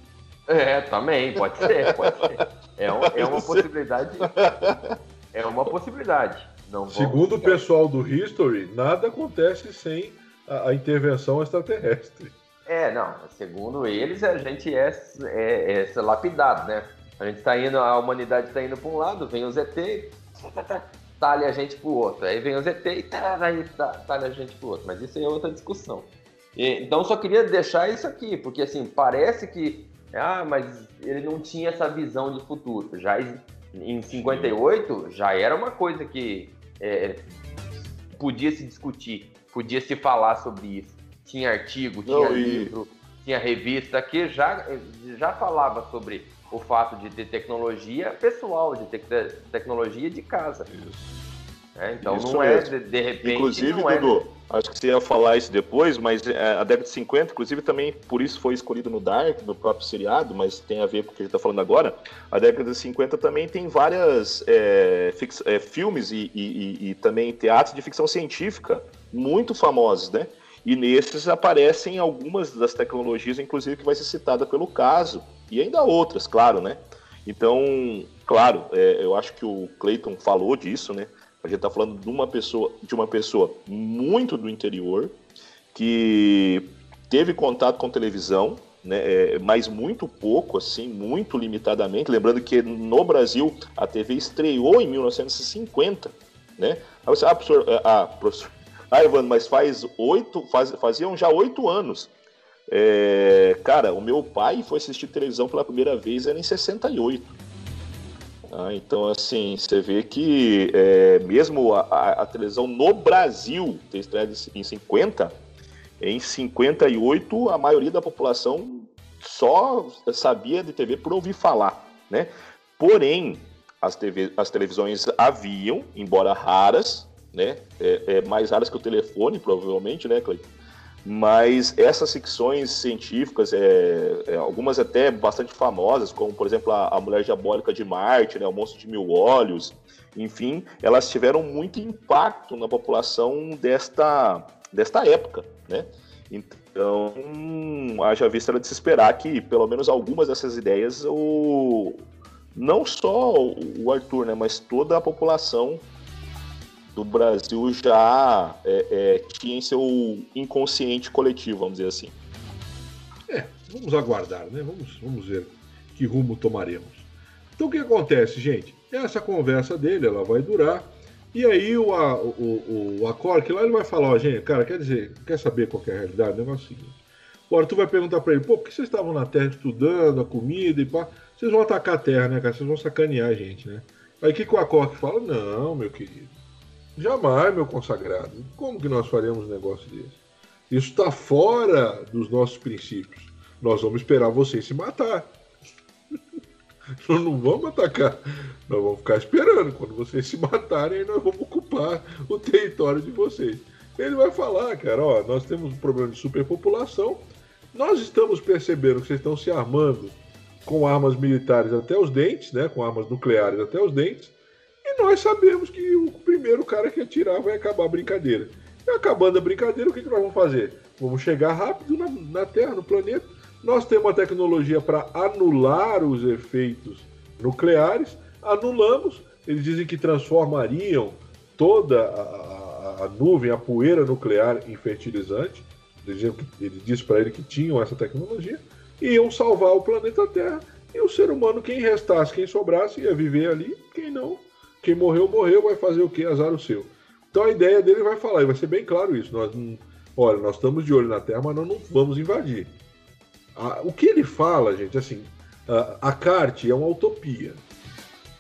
É, também, pode ser, pode ser. É, um, é uma possibilidade. É uma possibilidade. Não Segundo o pessoal do History, nada acontece sem a, a, intervenção extraterrestre. É, não. Segundo eles, a gente é, é, é lapidado, né? A gente está indo, a humanidade está indo para um lado, vem os ET, talha a gente pro outro. Aí vem o ZT e aí talha a gente pro outro. Mas isso é outra discussão. Então só queria deixar isso aqui, porque assim, parece que. Ah, mas ele não tinha essa visão de futuro. Já em 58 já era uma coisa que é, podia se discutir, podia se falar sobre isso. Tinha artigo, tinha não, livro, e... tinha revista que já, já falava sobre o fato de ter tecnologia pessoal, de ter tecnologia de casa. Isso. É, então isso não é de, de, repente. Inclusive, é Dudu, é... acho que você ia falar isso depois, mas é, a década de 50, inclusive, também por isso foi escolhido no Dark, no próprio seriado, mas tem a ver com o que a gente está falando agora. A década de 50 também tem várias é, fix, é, filmes e, e, e também teatros de ficção científica muito famosos, né? E nesses aparecem algumas das tecnologias, inclusive que vai ser citada pelo caso, e ainda outras, claro, né? Então, claro, é, eu acho que o Clayton falou disso, né? A gente está falando de uma pessoa, de uma pessoa muito do interior que teve contato com televisão, né, é, mas muito pouco, assim, muito limitadamente. Lembrando que no Brasil a TV estreou em 1950, né? Aí você, ah, professor, ah, professor, ah, Ivan, mas faz oito, faz, faziam já oito anos. É, cara, o meu pai foi assistir televisão pela primeira vez era em 68. Ah, então, assim, você vê que é, mesmo a, a, a, televisão no Brasil ter estreado em 50, em 58 a maioria da população só sabia de TV por ouvir falar, né? Porém, as, TV, as televisões haviam, embora raras, né? É, é, mais raras que o telefone, provavelmente, né, Cleiton? Mas essas ficções científicas, é, é, algumas até bastante famosas, como por exemplo a, a, Mulher Diabólica de Marte, né, o Monstro de Mil Olhos, enfim, elas tiveram muito impacto na população desta, desta época, né? Então, haja vista de se esperar que pelo menos algumas dessas ideias, o, não só o Arthur, né, mas toda a população do Brasil já é, é, tinha em seu inconsciente coletivo, vamos dizer assim. É, vamos aguardar, né? Vamos, vamos ver que rumo tomaremos. Então o que acontece, gente? Essa conversa dele, ela vai durar. E aí o, o, o, o Acorque lá ele vai falar, ó, gente, cara, quer dizer, quer saber qual é a realidade? O negócio é o seguinte. O Arthur vai perguntar para ele, pô, por que vocês estavam na Terra estudando a comida e pá? Vocês vão atacar a Terra, né, cara? Vocês vão sacanear a gente, né? Aí o que, que o Acorque fala? Não, meu querido. Jamais, meu consagrado. Como que nós faremos um negócio desse? Isso está fora dos nossos princípios. Nós vamos esperar vocês se matar. nós não vamos atacar. Nós vamos ficar esperando. Quando vocês se matarem, nós vamos ocupar o território de vocês. Ele vai falar, cara, ó, nós temos um problema de superpopulação. Nós estamos percebendo que vocês estão se armando com armas militares até os dentes, né, com armas nucleares até os dentes, e nós sabemos que o primeiro cara que atirar vai acabar a brincadeira. E acabando a brincadeira, o que, que nós vamos fazer? Vamos chegar rápido na, na Terra, no planeta. Nós temos uma tecnologia para anular os efeitos nucleares, anulamos. Eles dizem que transformariam toda a, a, a nuvem, a poeira nuclear em fertilizante. Ele, ele disse para ele que tinham essa tecnologia iam salvar o planeta Terra e o ser humano, quem restasse, quem sobrasse, ia viver ali, quem não, quem morreu, morreu, vai fazer o que? Azar o seu. Então a ideia dele vai falar, e vai ser bem claro isso. Nós, olha, nós estamos de olho na Terra, mas nós não vamos invadir. o que ele fala, gente, assim, a, a CART é uma utopia.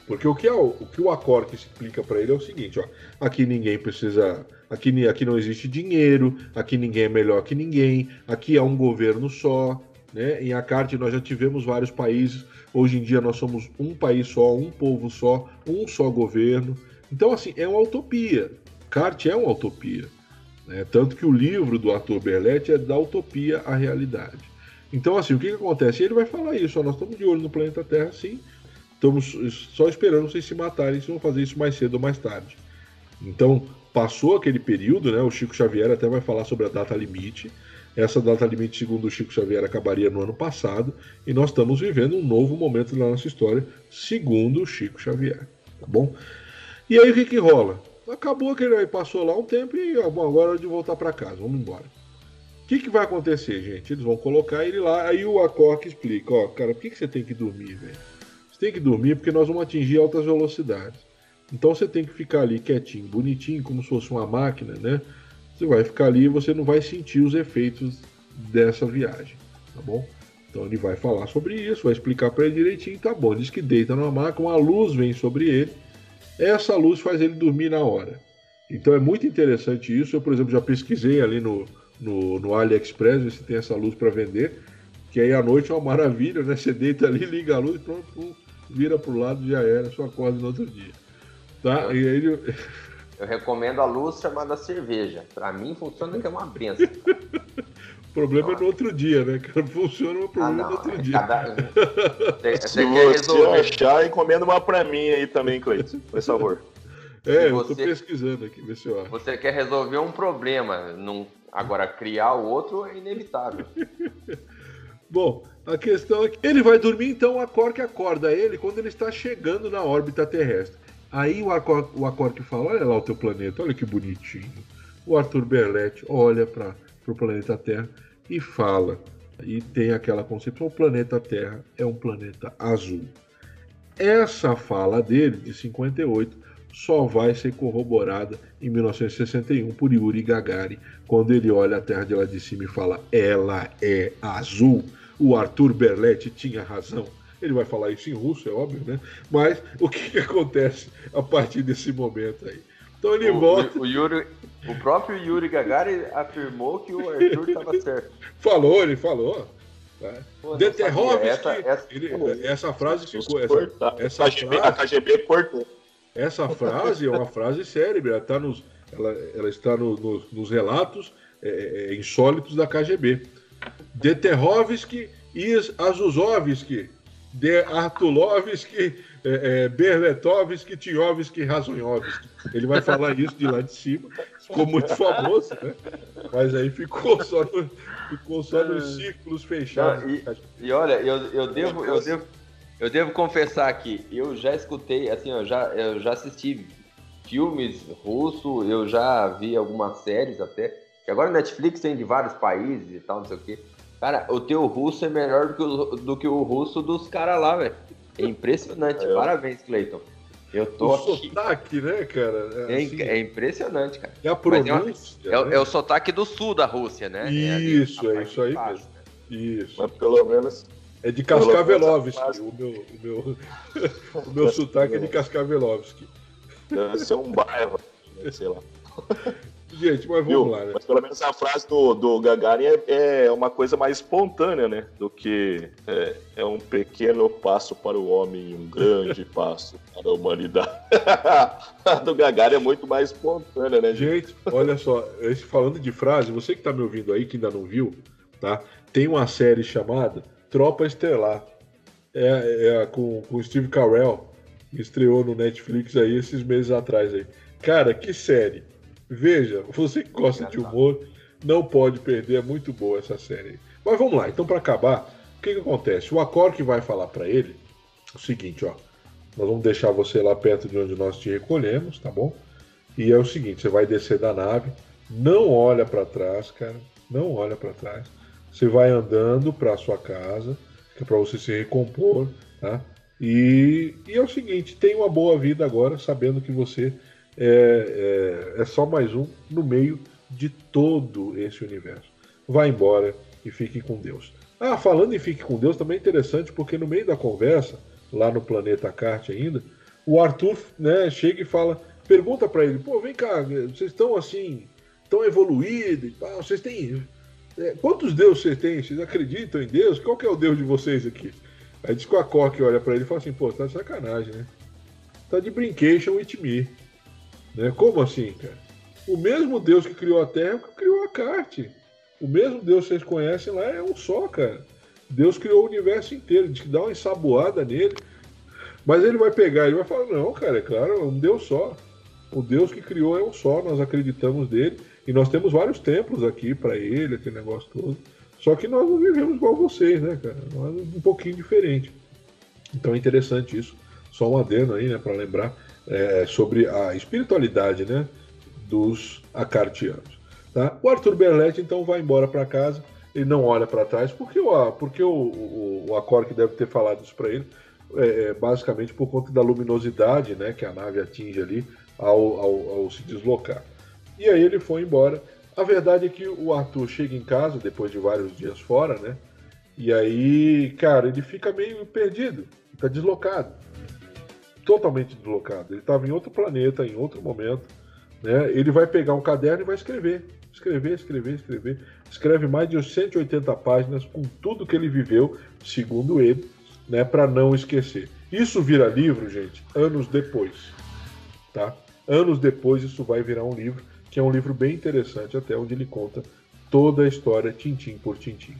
Porque o que, é o, que o Acor explica para ele é o seguinte, ó, aqui ninguém precisa, aqui, aqui não existe dinheiro, aqui ninguém é melhor que ninguém, aqui é um governo só, né? Em Acarte nós já tivemos vários países, hoje em dia nós somos um país só, um povo só, um só governo. Então, assim, é uma utopia. Carte é uma utopia. Né? Tanto que o livro do Arthur Berletti é da utopia à realidade. Então, assim, o que, que acontece? Ele vai falar isso, ó, nós estamos de olho no planeta Terra, sim. Estamos só esperando vocês se matarem, se vão fazer isso mais cedo ou mais tarde. Então, passou aquele período, né? O Chico Xavier até vai falar sobre a data limite. Essa data limite, segundo o Chico Xavier, acabaria no ano passado e nós estamos vivendo um novo momento da nossa história, segundo o Chico Xavier. Tá bom? E aí o que, que rola? Acabou que ele passou lá um tempo e bom, agora é de voltar para casa, vamos embora. O que, que vai acontecer, gente? Eles vão colocar ele lá, aí o Acorque explica, ó, cara, por que, que você tem que dormir, velho? Você tem que dormir porque nós vamos atingir altas velocidades. Então você tem que ficar ali quietinho, bonitinho, como se fosse uma máquina, né? Você vai ficar ali e você não vai sentir os efeitos dessa viagem, tá bom? Então ele vai falar sobre isso, vai explicar para ele direitinho, tá bom? Diz que deita numa maca, uma luz vem sobre ele, essa luz faz ele dormir na hora. Então é muito interessante isso. Eu, por exemplo, já pesquisei ali no, no, no AliExpress se tem essa luz para vender, que aí à noite é uma maravilha, né? Você deita ali, liga a luz, pronto, vira pro lado já era, só acorda no outro dia. Tá? E aí ele... Eu recomendo a luz chamada cerveja. Para mim funciona que é uma benção. O problema é no outro dia, né, cara? Funciona o problema ah, no outro dia. Cada... Você, Se você achar, encomenda uma pra mim aí também, Cleiton, por favor. É, eu tô pesquisando aqui, vê se eu acho. Você quer resolver um problema, não... agora criar o outro é inevitável. Bom, a questão é que ele vai dormir, então a Cork acorda ele quando ele está chegando na órbita terrestre. Aí o Acor, o Acor que fala, olha lá o teu planeta, olha que bonitinho. O Arthur Berletti olha para o planeta Terra e fala, e tem aquela concepção, o planeta Terra é um planeta azul. Essa fala dele, de 58, só vai ser corroborada em 1961 por Yuri Gagarin, quando ele olha a Terra de lá de cima e fala, ela é azul. O Arthur Berletti tinha razão ele vai falar isso em russo, é óbvio, né? Mas o que, que acontece a partir desse momento aí? Então ele o, volta. O, o, Yuri, o próprio Yuri Gagarin afirmou que o Arthur estava certo. falou, ele falou. Tá? Deterrovski, essa, essa, ele, essa frase ficou. Essa, essa KGB, frase, a KGB cortou. Essa frase é uma frase cérebro, ela, tá nos, ela, ela está no, no, nos relatos é, é, insólitos da KGB. Deterrovski e Azuzovski de Artulovski, é, é, Berletovski, Tiovski, Razunhovski. Ele vai falar isso de lá de cima. Ficou muito famoso, né? Mas aí ficou só, no, ficou só nos círculos fechados. Não, e, e, olha, eu, eu, devo, eu, devo, eu devo confessar que eu já escutei, assim, eu já, eu já assisti filmes russos, eu já vi algumas séries até. Que agora Netflix tem de vários países e tal, não sei o quê. Cara, o teu russo é melhor do que o, do que o russo dos caras lá, velho. É impressionante. É. Parabéns, Cleiton. Eu tô o aqui. sotaque, né, cara? É, assim, é, impressionante, cara. É a pronúncia. É, uma, é, é, o sotaque do sul da Rússia, né? Isso, é, isso aí mesmo. Né? Isso. Mas pelo menos. É de Cascavelovski. O meu, o meu, o meu sotaque é de Cascavelovski. Deve ser um bairro, sei lá. Gente, mas vamos Viu? lá, né? Mas pelo menos a frase do, do Gagarin é, é uma coisa mais espontânea, né? Do que é, é um pequeno passo para o homem e um grande passo para a humanidade. a do Gagarin é muito mais espontânea, né, gente? Gente, olha só, falando de frase, você que está me ouvindo aí, que ainda não viu, tá? Tem uma série chamada Tropa Estelar. É, é com, com o Steve Carell, que estreou no Netflix aí esses meses atrás aí. Cara, que série Veja, você que gosta de humor, não pode perder, é muito boa essa série. Mas vamos lá, então para acabar, o que, que acontece? O Acor que vai falar para ele o seguinte, ó. Nós vamos deixar você lá perto de onde nós te recolhemos, tá bom? E é o seguinte, você vai descer da nave, não olha para trás, cara, não olha para trás. Você vai andando para sua casa, que é para você se recompor, tá? E, e é o seguinte, tenha uma boa vida agora, sabendo que você é, é, é só mais um no meio de todo esse universo. Vá embora e fique com Deus. Ah, falando em fique com Deus, também é interessante porque no meio da conversa, lá no planeta Kart ainda, o Arthur né, chega e fala, pergunta para ele, pô, vem cá, vocês estão assim, tão evoluídos vocês têm. É, quantos deuses vocês têm? Vocês acreditam em Deus? Qual que é o Deus de vocês aqui? Aí diz que a Cork olha para ele e fala assim, pô, tá de sacanagem, né? Tá de brincation with me. Né? Como assim, cara? O mesmo Deus que criou a Terra que criou a Carte. O mesmo Deus que vocês conhecem lá é um só, cara. Deus criou o universo inteiro, diz que dá uma ensaboada nele. Mas ele vai pegar, ele vai falar, não, cara, é claro, é um Deus só. O Deus que criou é um só, nós acreditamos nele. E nós temos vários templos aqui para ele, aquele negócio todo. Só que nós não vivemos igual vocês, né, cara? Nós um pouquinho diferente. Então é interessante isso. Só um adendo aí, né, para lembrar é, sobre a espiritualidade né, dos acartianos. Tá? O Arthur Berletti então vai embora para casa, ele não olha para trás, porque o, porque o, o, o deve ter falado isso para ele, é, é, basicamente por conta da luminosidade né, que a nave atinge ali ao, ao, ao se deslocar. E aí ele foi embora. A verdade é que o Arthur chega em casa depois de vários dias fora, né? E aí, cara, ele fica meio perdido, está deslocado totalmente deslocado. Ele estava em outro planeta, em outro momento. Né? Ele vai pegar um caderno e vai escrever. Escrever, escrever, escrever. Escreve mais de 180 páginas com tudo que ele viveu, segundo ele, né, para não esquecer. Isso vira livro, gente, anos depois. Tá? Anos depois isso vai virar um livro, que é um livro bem interessante, até onde ele conta toda a história, tintim por tintim.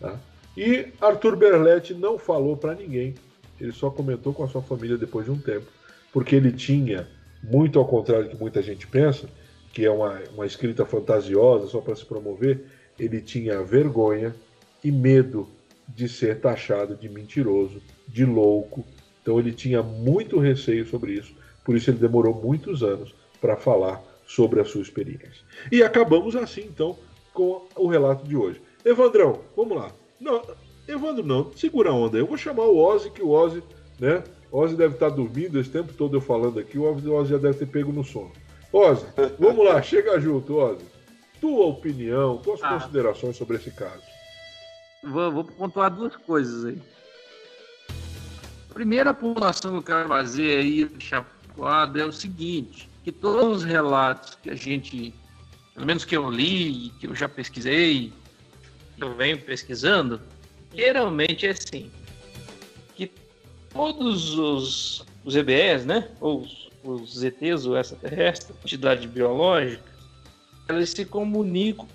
Tá? E Arthur Berletti não falou para ninguém ele só comentou com a sua família depois de um tempo, porque ele tinha, muito ao contrário do que muita gente pensa, que é uma, uma escrita fantasiosa só para se promover, ele tinha vergonha e medo de ser taxado de mentiroso, de louco. Então ele tinha muito receio sobre isso, por isso ele demorou muitos anos para falar sobre a sua experiência. E acabamos assim então com o relato de hoje. Evandrão, vamos lá. Não, Evandro, não, segura a onda. Eu vou chamar o Ozzy, que o Ozzy, né? O Ozzy deve estar dormindo esse tempo todo eu falando aqui, o Ozzy já deve ter pego no sono. Ozzy, vamos lá, chega junto, Ozzy. Tua opinião, tuas ah. considerações sobre esse caso. Vou, vou pontuar duas coisas aí. primeira pontuação que eu quero fazer aí, chapuado, é o seguinte, que todos os relatos que a gente, pelo menos que eu li, que eu já pesquisei, que eu venho pesquisando, geralmente é assim, que todos os, os EBS, né, ou os, os ETs, ou extraterrestres, entidade biológica, eles se comunicam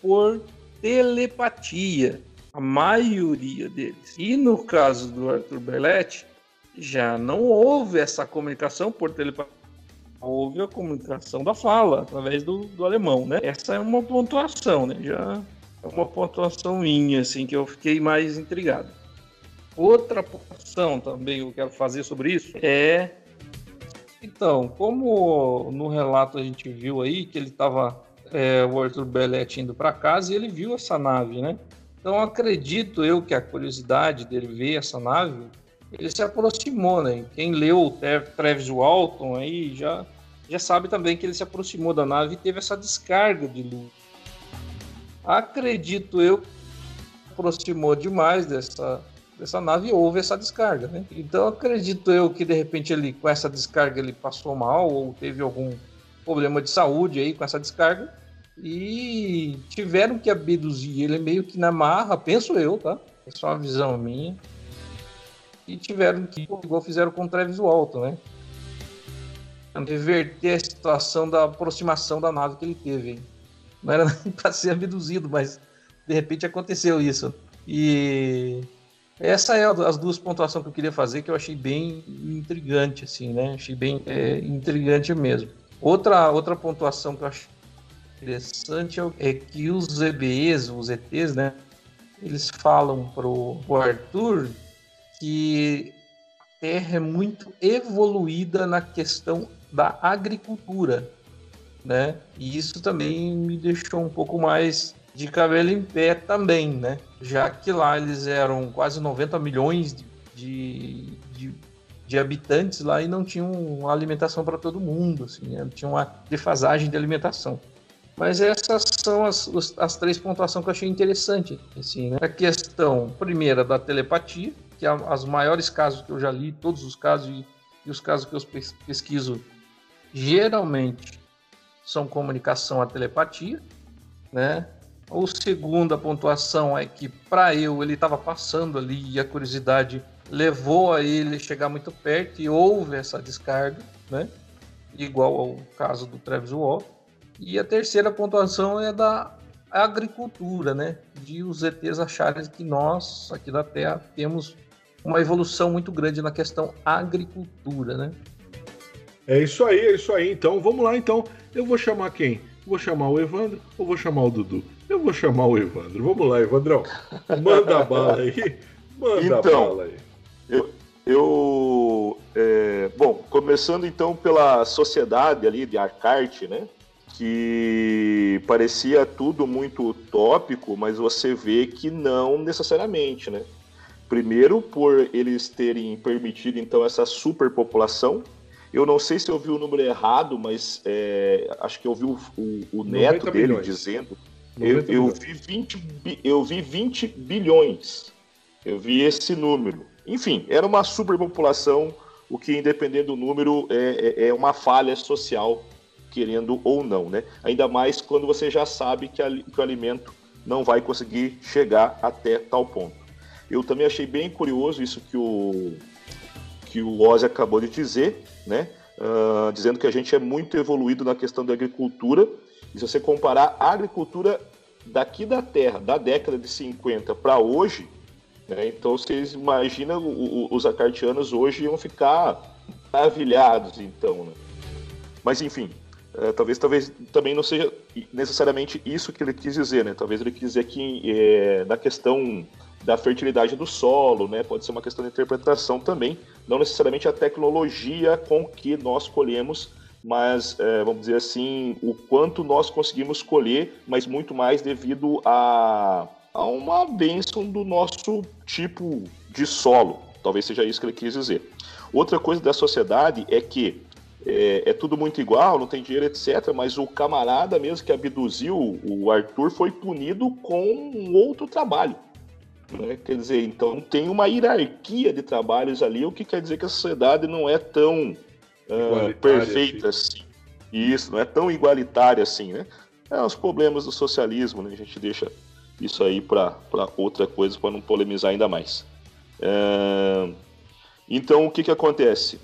por telepatia, a maioria deles. E no caso do Arthur Berletti, já não houve essa comunicação por telepatia. Houve a comunicação da fala, através do, do alemão, né? Essa é uma pontuação, né? Já uma pontuação minha, assim, que eu fiquei mais intrigado. Outra pontuação também que eu quero fazer sobre isso é. Então, como no relato a gente viu aí que ele estava, é, o Arthur Belletti indo para casa e ele viu essa nave, né? Então acredito eu que a curiosidade dele ver essa nave, ele se aproximou, né? Quem leu o Travis Walton aí já, já sabe também que ele se aproximou da nave e teve essa descarga de luz acredito eu, aproximou demais dessa, dessa nave e houve essa descarga, né? Então acredito eu que de repente ele com essa descarga ele passou mal ou teve algum problema de saúde aí com essa descarga e tiveram que abduzir ele meio que na marra, penso eu, tá? É só uma visão minha. E tiveram que, igual fizeram com o Travis Walton, né? Reverter a situação da aproximação da nave que ele teve. Hein? Não era para ser abduzido, mas de repente aconteceu isso. E essa é as duas pontuações que eu queria fazer, que eu achei bem intrigante, assim, né? Achei bem é, intrigante mesmo. Outra, outra pontuação que eu achei interessante é que os EBEs, os ETs, né? Eles falam pro, pro Arthur que a Terra é muito evoluída na questão da agricultura, né? E isso também me deixou um pouco mais de cabelo em pé também, né? Já que lá eles eram quase 90 milhões de, de, de habitantes lá e não tinham alimentação para todo mundo, assim, né? tinha uma defasagem de alimentação. Mas essas são as, as três pontuações que eu achei interessante. Assim, né? A questão, primeira, da telepatia, que é as maiores casos que eu já li, todos os casos e, e os casos que eu pesquiso, geralmente são comunicação a telepatia, né? A segunda pontuação é que para eu ele estava passando ali e a curiosidade levou a ele chegar muito perto e houve essa descarga, né? Igual ao caso do Travis Walton. E a terceira pontuação é da agricultura, né? De os ETs acharem que nós, aqui da Terra, temos uma evolução muito grande na questão agricultura, né? É isso aí, é isso aí. Então, vamos lá, então. Eu vou chamar quem? Vou chamar o Evandro ou vou chamar o Dudu? Eu vou chamar o Evandro. Vamos lá, Evandrão. Manda a bala aí. Manda então, a bala aí. Eu, eu é, bom, começando então pela sociedade ali de Arcarte, né? que parecia tudo muito utópico, mas você vê que não necessariamente, né? Primeiro, por eles terem permitido então essa superpopulação. Eu não sei se eu vi o número errado, mas é, acho que eu vi o, o, o neto dele milhões. dizendo. Eu, eu, vi 20, eu vi 20 bilhões. Eu vi esse número. Enfim, era uma superpopulação, o que, independendo do número, é, é, é uma falha social querendo ou não, né? Ainda mais quando você já sabe que, a, que o alimento não vai conseguir chegar até tal ponto. Eu também achei bem curioso isso que o que o Ozzy acabou de dizer, né? Uh, dizendo que a gente é muito evoluído na questão da agricultura. E se você comparar a agricultura daqui da Terra, da década de 50 para hoje, né? então vocês imaginam os acartianos hoje iam ficar maravilhados, então, né? Mas enfim, é, talvez, talvez também não seja necessariamente isso que ele quis dizer, né? Talvez ele quis dizer que é, na questão da fertilidade do solo, né? Pode ser uma questão de interpretação também, não necessariamente a tecnologia com que nós colhemos, mas é, vamos dizer assim, o quanto nós conseguimos colher, mas muito mais devido a, a uma bênção do nosso tipo de solo. Talvez seja isso que ele quis dizer. Outra coisa da sociedade é que é, é, tudo muito igual, não tem dinheiro, etc. Mas o camarada mesmo que abduziu o Arthur foi punido com um outro trabalho. Né? Quer dizer, então tem uma hierarquia de trabalhos ali, o que quer dizer que a sociedade não é tão uh, perfeita assim. assim. Isso, não é tão igualitária assim, né? É os problemas do socialismo, né? A gente deixa isso aí para outra coisa, para não polemizar ainda mais. Uh, então, o que, que acontece?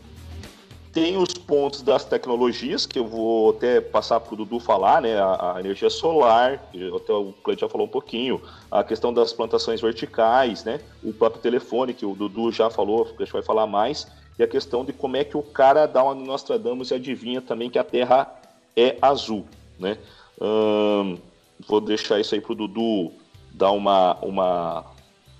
Tem os pontos das tecnologias, que eu vou até passar para o Dudu falar, né? A, a, energia solar, até o Cleiton já falou um pouquinho, a questão das plantações verticais, né? O próprio telefone, que o Dudu já falou, a gente vai falar mais, e a questão de como é que o cara dá uma Nostradamus e adivinha também que a Terra é azul, né? Hum, vou deixar isso aí para o Dudu dar uma, uma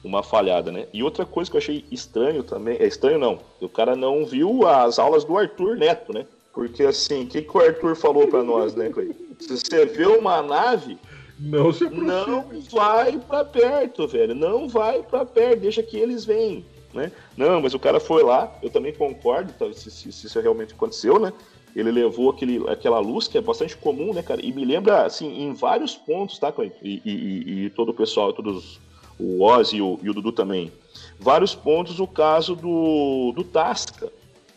uma falhada, né? E outra coisa que eu achei estranho também, é estranho não, o cara não viu as aulas do Arthur Neto, né? Porque assim, o que, que o Arthur falou para nós, né, Clay? Se você vê uma nave, não, se não vai para perto, velho, não vai para perto, deixa que eles venham, né? Não, mas o cara foi lá, eu também concordo, tá, se, se, se isso realmente aconteceu, né? Ele levou aquele, aquela luz que é bastante comum, né, cara? E me lembra, assim, em vários pontos, tá, Clay? E, e, e todo o pessoal, todos o Ozzy e o, e o Dudu também. Vários pontos, o caso do, do Tasca,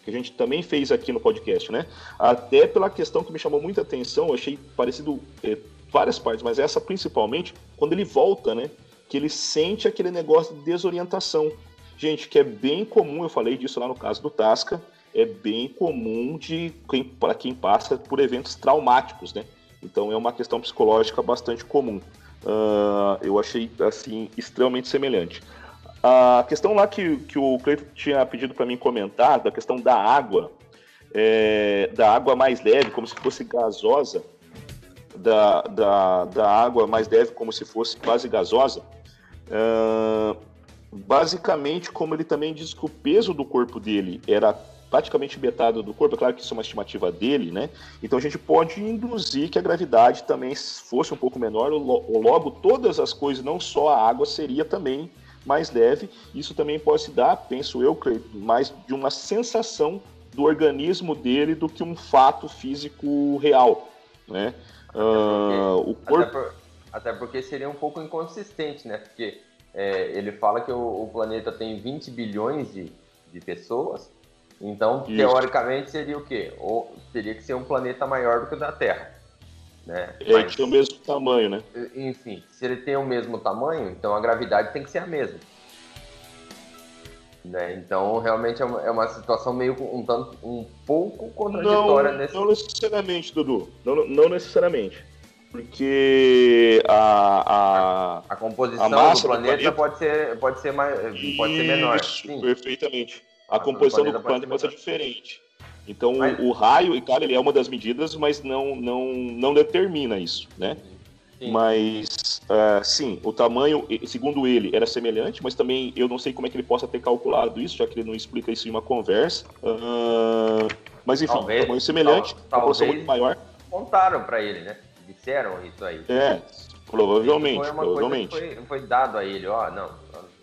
que a gente também fez aqui no podcast, né? Até pela questão que me chamou muita atenção, eu achei parecido é, várias partes, mas essa principalmente, quando ele volta, né? Que ele sente aquele negócio de desorientação. Gente, que é bem comum, eu falei disso lá no caso do Tasca, é bem comum de para quem passa por eventos traumáticos, né? Então é uma questão psicológica bastante comum. Uh, eu achei assim extremamente semelhante. A questão lá que, que o Cleito tinha pedido para mim comentar, da questão da água, é, da água mais leve, como se fosse gasosa, da, da, da água mais leve, como se fosse quase gasosa. Uh, basicamente, como ele também diz que o peso do corpo dele era praticamente metade do corpo, é claro que isso é uma estimativa dele, né? Então a gente pode induzir que a gravidade também fosse um pouco menor, ou logo todas as coisas, não só a água, seria também mais leve. Isso também pode se dar, penso eu, mais de uma sensação do organismo dele do que um fato físico real, né? Até porque, uh, o corpo... até, por, até porque seria um pouco inconsistente, né? Porque é, ele fala que o, o, planeta tem 20 bilhões de, de pessoas, então, Isso. teoricamente, seria o quê? Ou teria que ser um planeta maior do que o da Terra. Né? Ele Mas, tinha o mesmo tamanho, né? Enfim, se ele tem o mesmo tamanho, então a gravidade tem que ser a mesma. Né? Então, realmente é uma, é uma, situação meio um, tanto, um pouco contraditória não, nesse Não necessariamente, Dudu. Não, não necessariamente. Porque a, a, a composição a do planeta, do, planeta, pode ser, pode ser, mais, pode ser menor. Sim. Perfeitamente a composição do planeta pode ser diferente. Então, mas... o, raio, e claro, ele é uma das medidas, mas não, não, não determina isso, né? Sim. Mas, uh, sim, o tamanho, segundo ele, era semelhante, mas também eu não sei como é que ele possa ter calculado isso, já que ele não explica isso em uma conversa. Uh, mas, enfim, talvez, tamanho semelhante, tal, proporção muito maior. Contaram para ele, né? Disseram isso aí. É, provavelmente, foi provavelmente. Foi, foi, dado a ele, ó, não,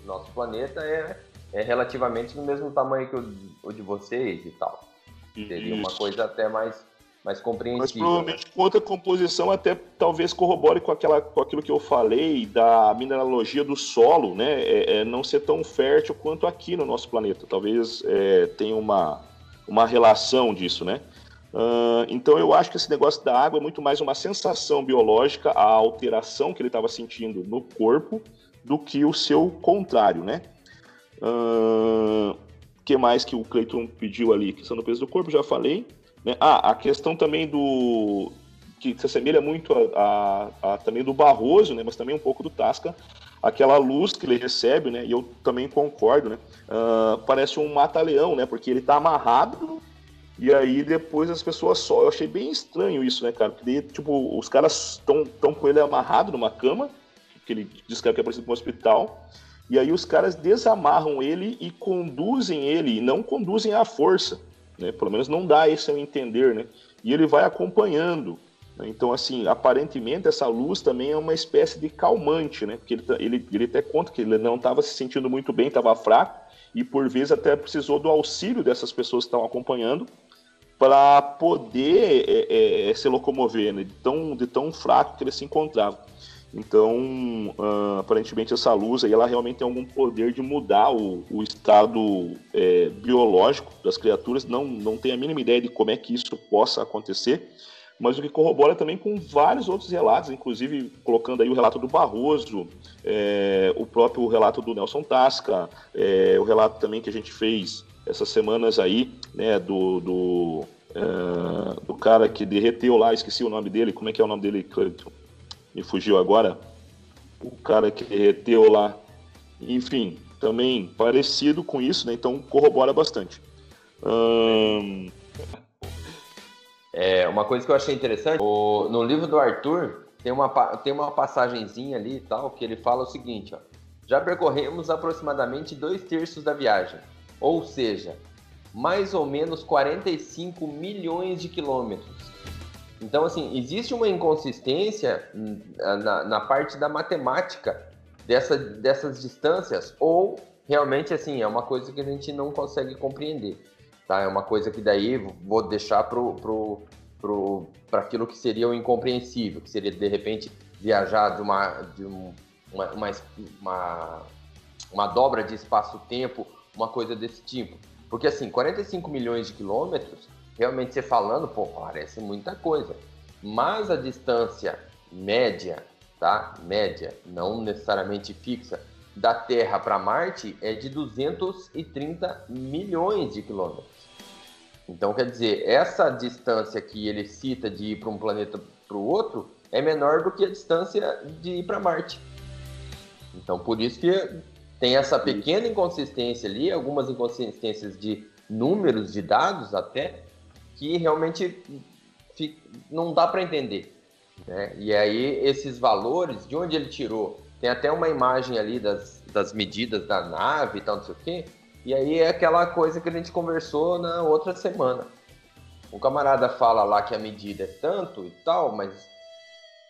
nosso planeta é é relativamente do mesmo tamanho que o, o de vocês e tal. Seria uma coisa até mais, mais compreensível. Mas provavelmente né? quanto à composição até talvez corrobore com, aquela, com aquilo que eu falei da mineralogia do solo, né? É, é não ser tão fértil quanto aqui no nosso planeta. Talvez é, tenha uma, uma relação disso, né? Uh, então eu acho que esse negócio da água é muito mais uma sensação biológica, a alteração que ele estava sentindo no corpo, do que o seu contrário, né? O uh, que mais que o Cleiton pediu ali? Questão do peso do corpo, já falei. Né? Ah, a questão também do. que se assemelha muito a, a, a, também do Barroso, né? mas também um pouco do Tasca. Aquela luz que ele recebe, né? E eu também concordo, né? Uh, parece um mata-leão, né? Porque ele tá amarrado e aí depois as pessoas só. Eu achei bem estranho isso, né, cara? Porque tipo, os caras estão com ele amarrado numa cama, que ele diz que é parecido com um hospital. E aí os caras desamarram ele e conduzem ele, e não conduzem à força, né? Pelo menos não dá esse a entender, né? E ele vai acompanhando. Né? Então, assim, aparentemente essa luz também é uma espécie de calmante, né? Porque ele, tá, ele, ele até conta que ele não estava se sentindo muito bem, estava fraco, e por vezes até precisou do auxílio dessas pessoas que estão acompanhando para poder é, é, se locomover, né? de, tão, de tão fraco que ele se encontrava. Então, uh, aparentemente essa luz aí, ela realmente tem algum poder de mudar o, o estado é, biológico das criaturas. Não, não tenho a mínima ideia de como é que isso possa acontecer, mas o que corrobora também com vários outros relatos, inclusive colocando aí o relato do Barroso, é, o próprio relato do Nelson Tasca, é, o relato também que a gente fez essas semanas aí, né, do, do, é, do cara que derreteu lá, esqueci o nome dele, como é que é o nome dele, Cleiton? Me fugiu agora, o cara que reteu lá. Enfim, também parecido com isso, né? Então corrobora bastante. Hum... É, uma coisa que eu achei interessante, o, no livro do Arthur tem uma, tem uma passagenzinha ali e tal, que ele fala o seguinte, ó, já percorremos aproximadamente dois terços da viagem, ou seja, mais ou menos 45 milhões de quilômetros. Então, assim, existe uma inconsistência na, na parte da matemática dessa, dessas distâncias, ou realmente, assim, é uma coisa que a gente não consegue compreender, tá? É uma coisa que daí vou deixar pro, pro, pro, para aquilo que seria o incompreensível, que seria, de repente, viajar de uma, de, um, uma, uma, uma, uma dobra de espaço-tempo, uma coisa desse tipo. Porque assim, 45 milhões de quilômetros, realmente você falando, pô, parece muita coisa. Mas a distância média, tá? Média, não necessariamente fixa, da Terra para Marte é de 230 milhões de quilômetros. Então, quer dizer, essa distância que ele cita de ir para um planeta para o outro é menor do que a distância de ir para Marte. Então, por isso que tem essa pequena inconsistência ali, algumas inconsistências de números, de dados até, que realmente não dá para entender. Né? E aí, esses valores, de onde ele tirou? Tem até uma imagem ali das, das medidas da nave e tal, não sei o quê. E aí é aquela coisa que a gente conversou na outra semana. O camarada fala lá que a medida é tanto e tal, mas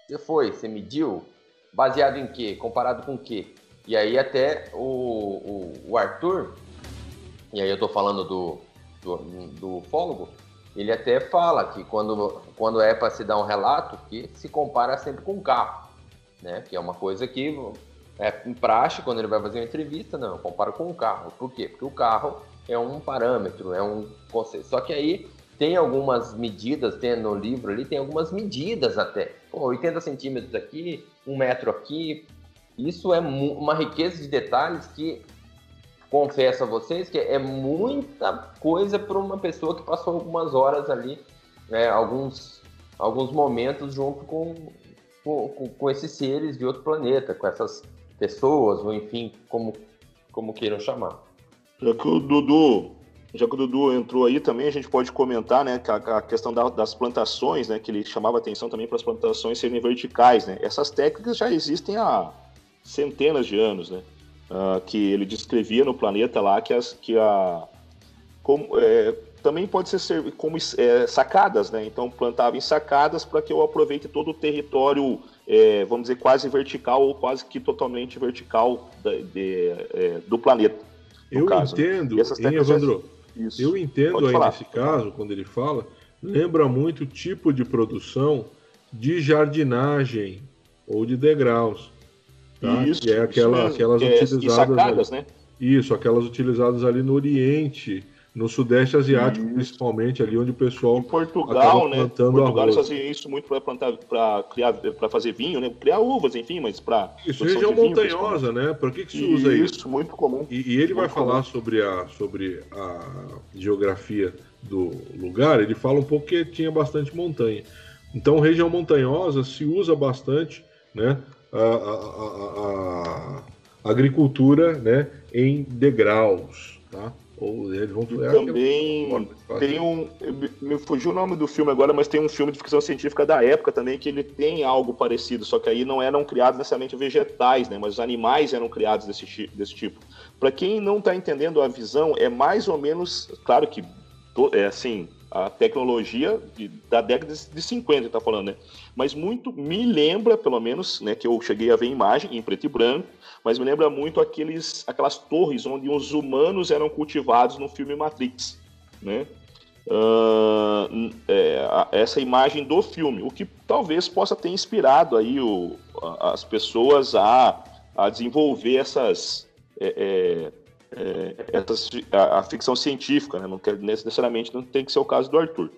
você foi, você mediu? Baseado em quê? Comparado com quê? E aí até o, o, o Arthur, e aí eu tô falando do, do, do fólogo, ele até fala que quando, quando é para se dar um relato, que se compara sempre com o carro, né? Que é uma coisa que é praxe, quando ele vai fazer uma entrevista, não, compara com o carro. Por quê? Porque o carro é um parâmetro, é um conceito. Só que aí tem algumas medidas, tem no livro ali, tem algumas medidas até. Pô, 80 centímetros aqui, um metro aqui. Isso é uma riqueza de detalhes que confesso a vocês que é muita coisa para uma pessoa que passou algumas horas ali, né, alguns, alguns momentos junto com, com, com esses seres de outro planeta, com essas pessoas, ou enfim, como, como queiram chamar. Já que o Dudu já que o Dudu entrou aí também, a gente pode comentar, né, a, a questão da, das plantações, né, que ele chamava atenção também para as plantações serem verticais, né. Essas técnicas já existem há centenas de anos, né, uh, que ele descrevia no planeta lá que as que a como, é, também pode ser como é, sacadas, né? Então plantava em sacadas para que eu aproveite todo o território, é, vamos dizer, quase vertical ou quase que totalmente vertical de, de, é, do planeta. Eu caso, né. entendo, né? hein, Evandro? Isso. Eu entendo Pode aí falar. nesse caso, quando ele fala, lembra muito o tipo de produção de jardinagem ou de degraus. Tá? Isso, que é aquela, isso aquelas é, utilizadas. Sacadas, ali, né? Isso, aquelas utilizadas ali no Oriente no Sudeste Asiático, isso. principalmente, ali onde o pessoal. Em Portugal, né? Portugal eles faziam isso muito para plantar, para criar, para fazer vinho, né? Criar uvas, enfim, mas para. Isso, região montanhosa, né? Por que, que se usa isso? Isso, muito comum. E, e ele muito vai falar sobre a, sobre a geografia do lugar, ele fala um pouco que tinha bastante montanha. Então, região montanhosa se usa bastante, né? A, a, a, agricultura, né? Em degraus, tá? Ou eles vão é, também tem um. Me fugiu o nome do filme agora, mas tem um filme de ficção científica da época também que ele tem algo parecido, só que aí não eram criados necessariamente vegetais, né? Mas os animais eram criados desse, desse tipo. Para quem não está entendendo a visão, é mais ou menos. Claro que é assim, a tecnologia da década de 50, está falando, né? Mas muito me lembra, pelo menos, né, que eu cheguei a ver imagem em preto e branco, mas me lembra muito aqueles, aquelas torres onde os humanos eram cultivados no filme Matrix, né? Uh, é, essa imagem do filme, o que talvez possa ter inspirado aí o, as pessoas a, a desenvolver essas, é, é, é essas a, a, ficção científica, né? não quer necessariamente não tem que ser o caso do Arthur.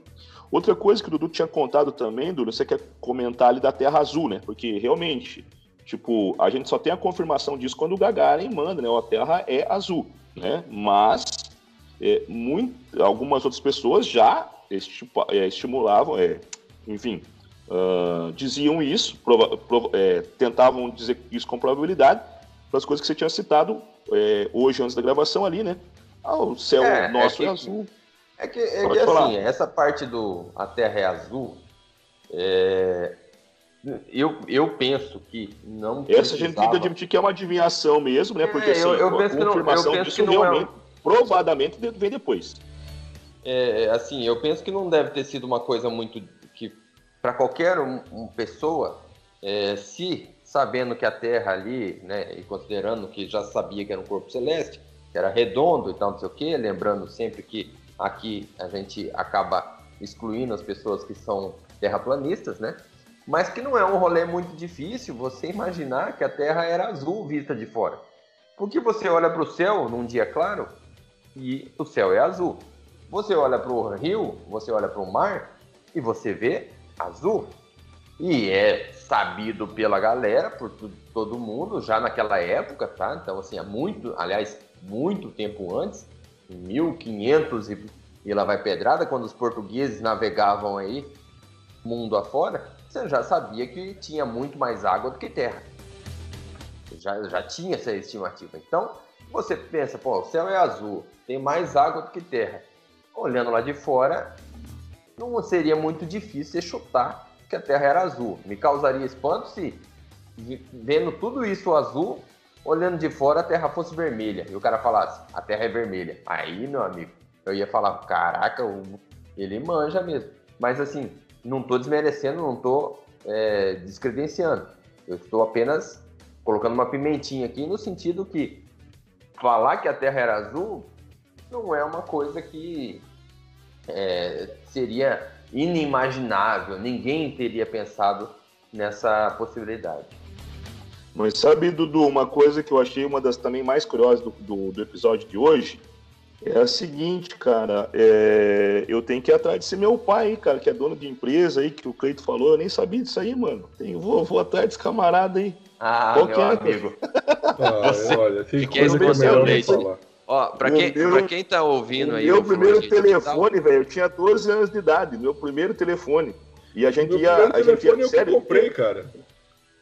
Outra coisa que o Dudu tinha contado também, Dudu, você quer comentar ali da Terra Azul, né? Porque realmente Tipo, a gente só tem a confirmação disso quando o Gagarin manda, né? A Terra é azul, né? Mas é, muito, algumas outras pessoas já é, estimulavam, é, enfim, uh, diziam isso, prova, prova, é, tentavam dizer isso com probabilidade para as coisas que você tinha citado é, hoje antes da gravação ali, né? Ah, o céu é, nosso é, que, azul. É que, é que assim, essa parte do a Terra é azul, é, eu, eu penso que não. Essa a gente tem que admitir que é uma adivinhação mesmo, né? Porque é, assim, eu, eu a confirmação não, disso realmente, é... provadamente, vem depois. É, assim, eu penso que não deve ter sido uma coisa muito que para qualquer um, um pessoa, é, se sabendo que a Terra ali, né, e considerando que já sabia que era um corpo celeste, que era redondo e tal, não sei o quê, lembrando sempre que aqui a gente acaba excluindo as pessoas que são terraplanistas, né? mas que não é um rolê muito difícil você imaginar que a Terra era azul vista de fora. Porque você olha para o céu num dia claro e o céu é azul. Você olha para o rio, você olha para o mar e você vê azul. E é sabido pela galera, por todo mundo, já naquela época, tá? Então, assim, há muito, aliás, muito tempo antes, 1500 e, e lá vai pedrada, quando os portugueses navegavam aí mundo afora, você já sabia que tinha muito mais água do que terra. Já, já tinha essa estimativa. Então, você pensa, pô, o céu é azul, tem mais água do que terra. Olhando lá de fora, não seria muito difícil você chutar que a Terra era azul. Me causaria espanto se, vendo tudo isso azul, olhando de fora a Terra fosse vermelha. E o cara falasse, a Terra é vermelha. Aí, meu amigo, eu ia falar, caraca, ele manja mesmo. Mas assim, não estou desmerecendo, não estou é, descredenciando. Eu estou apenas colocando uma pimentinha aqui no sentido que falar que a Terra era azul não é uma coisa que é, seria inimaginável, ninguém teria pensado nessa possibilidade. Mas sabe, Dudu, uma coisa que eu achei uma das também mais curiosas do, do, do episódio de hoje é a seguinte, cara, é... eu tenho que ir atrás desse meu pai, cara, que é dono de empresa aí, que o Cleito falou, eu nem sabia disso aí, mano. Tenho, vou, vou atrás desse camarada aí. Ah, Qual meu é, amigo. Ah, olha, tem que coisa que é melhor não falar. Ó, pra quem, meu, pra quem tá ouvindo aí. Meu primeiro telefone, velho, eu tinha 12 anos de idade, meu primeiro telefone. E a gente meu ia. A gente ia eu sério, comprei, cara.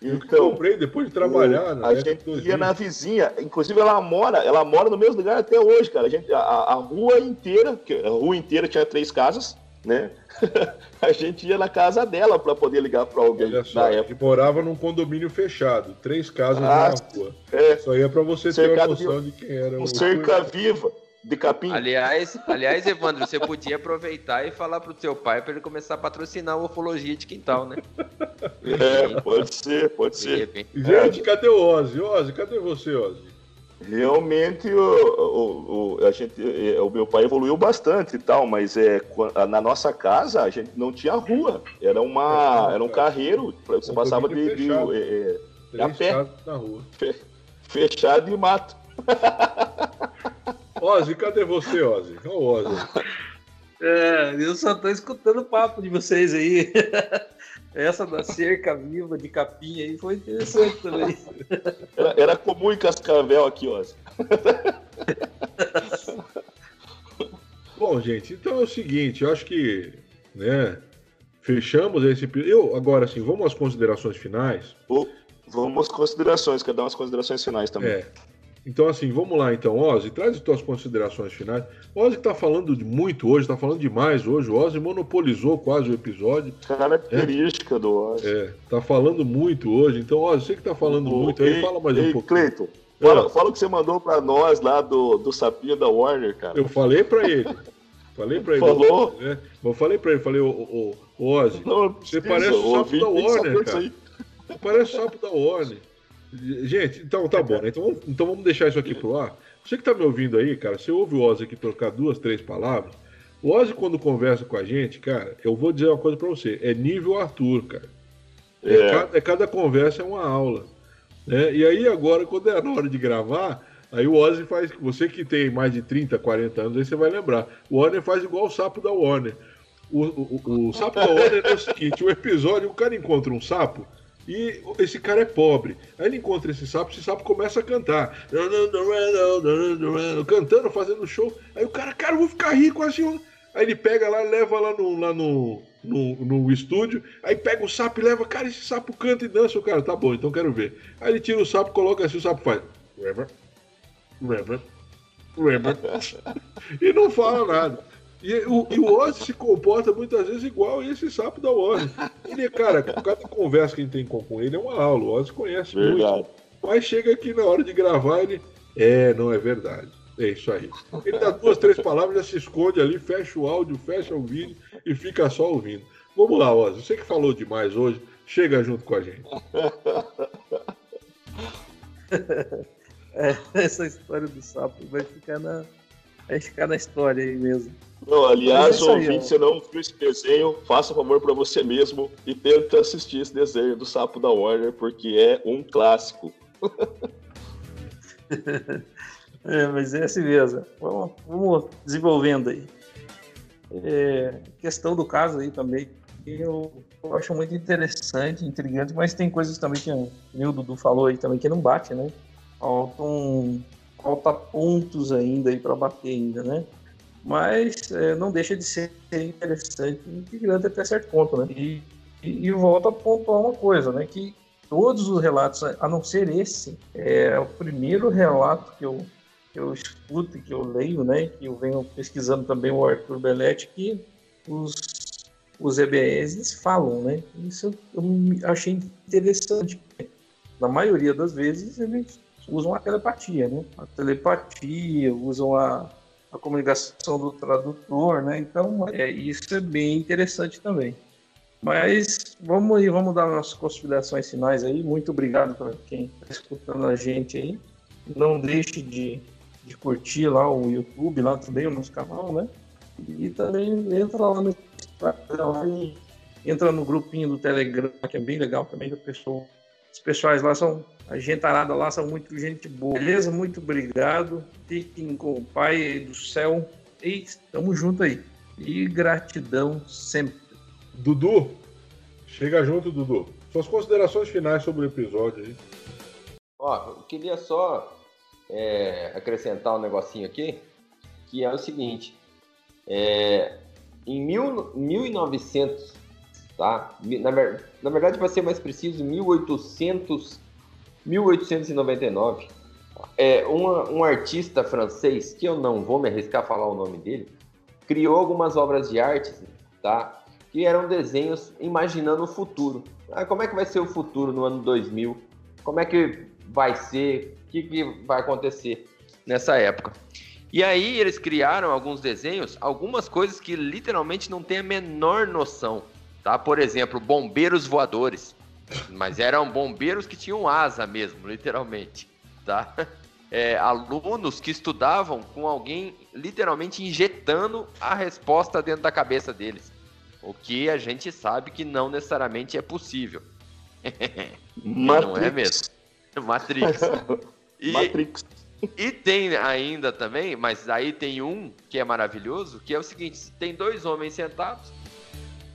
Então, eu comprei depois de trabalhar, né? A gente ia na vizinha, inclusive ela mora, ela mora no mesmo lugar até hoje, cara. A, gente, a, a rua inteira, a rua inteira tinha três casas, né? a gente ia na casa dela para poder ligar para alguém Olha só, na época. Morava num condomínio fechado, três casas ah, na rua. É, Só ia para você ter uma noção de, de quem era. Um o cerca viva de capim. Aliás, aliás, Evandro, você podia aproveitar e falar pro seu pai para ele começar a patrocinar a ufologia de quintal, né? É, pode ser, pode ser. Gente, cadê o Ozzy? Ozzy, cadê você, Ozzy? Realmente o, o, o, a gente, é, o meu pai evoluiu bastante e tal, mas é, na nossa casa a gente não tinha rua. Era, uma, era um carreiro, você passava de, de, é, é a pé. Na rua. Fechado e mato. Ozzy, cadê você, Ozzy? Olha o Ozzy. É, eu só tô escutando o papo de vocês aí. Essa da cerca viva de capim aí foi interessante também. Era, era comum em Cascavel aqui, Ozzy. Bom, gente, então é o seguinte, eu acho que, né, fechamos esse eu agora sim, vamos às considerações finais. Vamos às considerações, quer dar umas considerações finais também. É. Então, assim, vamos lá então, Ozzy, traz as tuas considerações finais. O Ozzy está falando de muito hoje, está falando demais hoje. O Ozzy monopolizou quase o episódio. Característica é. do Ozzy. É, tá falando muito hoje. Então, Ozzy, você que está falando o, muito aí, fala mais um pouco. Cleiton, fala, é. fala o que você mandou para nós lá do, do sapinho da Warner, cara. Eu falei para ele. Falei para ele. Falou? É, eu falei para ele, falei, ô, Ozzy, não, você parece o sapo da Warner, cara. Você parece o sapo da Warner. Gente, então tá bom, né? Então, vamos, então vamos deixar isso aqui pro ar. Você que tá me ouvindo aí, cara, você ouve o Ozzy aqui trocar duas, três palavras. O Ozzy, quando conversa com a gente, cara, eu vou dizer uma coisa pra você: é nível Arthur, cara. É, é. Cada, é cada, conversa é uma aula. Né? E aí, agora, quando é na hora de gravar, aí o Ozzy faz. Você que tem mais de 30, 40 anos, aí você vai lembrar. O Warner faz igual o sapo da Warner. O, o, o, o sapo da Warner é o seguinte: o episódio, o cara encontra um sapo. E esse cara é pobre. Aí ele encontra esse sapo, esse sapo começa a cantar. Cantando, fazendo show. Aí o cara, cara, eu vou ficar rico assim. Aí ele pega lá, leva lá no, lá no, no, no, estúdio, aí pega o sapo e leva, cara, esse sapo canta e dança. O cara, tá bom, então quero ver. Aí ele tira o sapo, coloca assim, o sapo faz. e não fala nada. E o, e o Ozzy se comporta muitas vezes igual esse sapo da Ozzy. Ele, cara, cada conversa que a gente tem com ele é uma aula. O Ozzy conhece verdade. muito. Mas chega aqui na hora de gravar, ele. É, não é verdade. É isso aí. Ele dá duas, três palavras, já se esconde ali, fecha o áudio, fecha o vídeo e fica só ouvindo. Vamos lá, Ozzy. Você que falou demais hoje, chega junto com a gente. É, essa história do sapo vai ficar na, Vai ficar na história aí mesmo. Não, aliás, é ouvinte, se não viu esse desenho, faça um favor para você mesmo e tenta assistir esse desenho do Sapo da Warner, porque é um clássico. é, mas é assim mesmo. Vamos, vamos desenvolvendo aí. É, questão do caso aí também, eu, eu, acho muito interessante, intrigante, mas tem coisas também que o Dudu falou aí também que não bate, né? Faltam falta pontos ainda aí para bater ainda, né? Mas é, não deixa de ser interessante e intrigante até certo ponto, né? E, e, e volta a pontuar uma coisa, né? Que todos os relatos, a não ser esse, é o primeiro relato que eu, que eu escuto e que eu leio, né? Que eu venho pesquisando também o Arthur Belletti, que os, os EBS falam, né? Isso eu achei interessante. Na maioria das vezes, eles usam a telepatia, né? A telepatia, usam a, a comunicação do tradutor, né? Então, é, isso é bem interessante também. Mas vamos aí, vamos dar nossas considerações finais aí. Muito obrigado para quem está escutando a gente aí. Não deixe de, de curtir lá o YouTube, lá também, o nosso canal, né? E também entra lá no Instagram entra no grupinho do Telegram, que é bem legal também, que pessoal, os pessoais lá são, a gentarada lá são muito gente boa. Beleza? Muito obrigado. Fiquem com o Pai do céu. E estamos juntos aí. E gratidão sempre. Dudu, chega junto, Dudu. Suas considerações finais sobre o episódio aí. Ó, eu queria só é, acrescentar um negocinho aqui, que é o seguinte. É, em mil, 1900, tá? Na, na verdade, para ser mais preciso, 1800, 1899, é, uma, um artista francês, que eu não vou me arriscar a falar o nome dele, criou algumas obras de arte, tá? que eram desenhos imaginando o futuro. Ah, como é que vai ser o futuro no ano 2000? Como é que vai ser? O que, que vai acontecer nessa época? E aí eles criaram alguns desenhos, algumas coisas que literalmente não tem a menor noção, tá? Por exemplo, bombeiros voadores, mas eram bombeiros que tinham asa mesmo, literalmente, tá? É, alunos que estudavam com alguém literalmente injetando a resposta dentro da cabeça deles. O que a gente sabe que não necessariamente é possível. não é mesmo? Matrix. E, Matrix. E tem ainda também, mas aí tem um que é maravilhoso, que é o seguinte: tem dois homens sentados,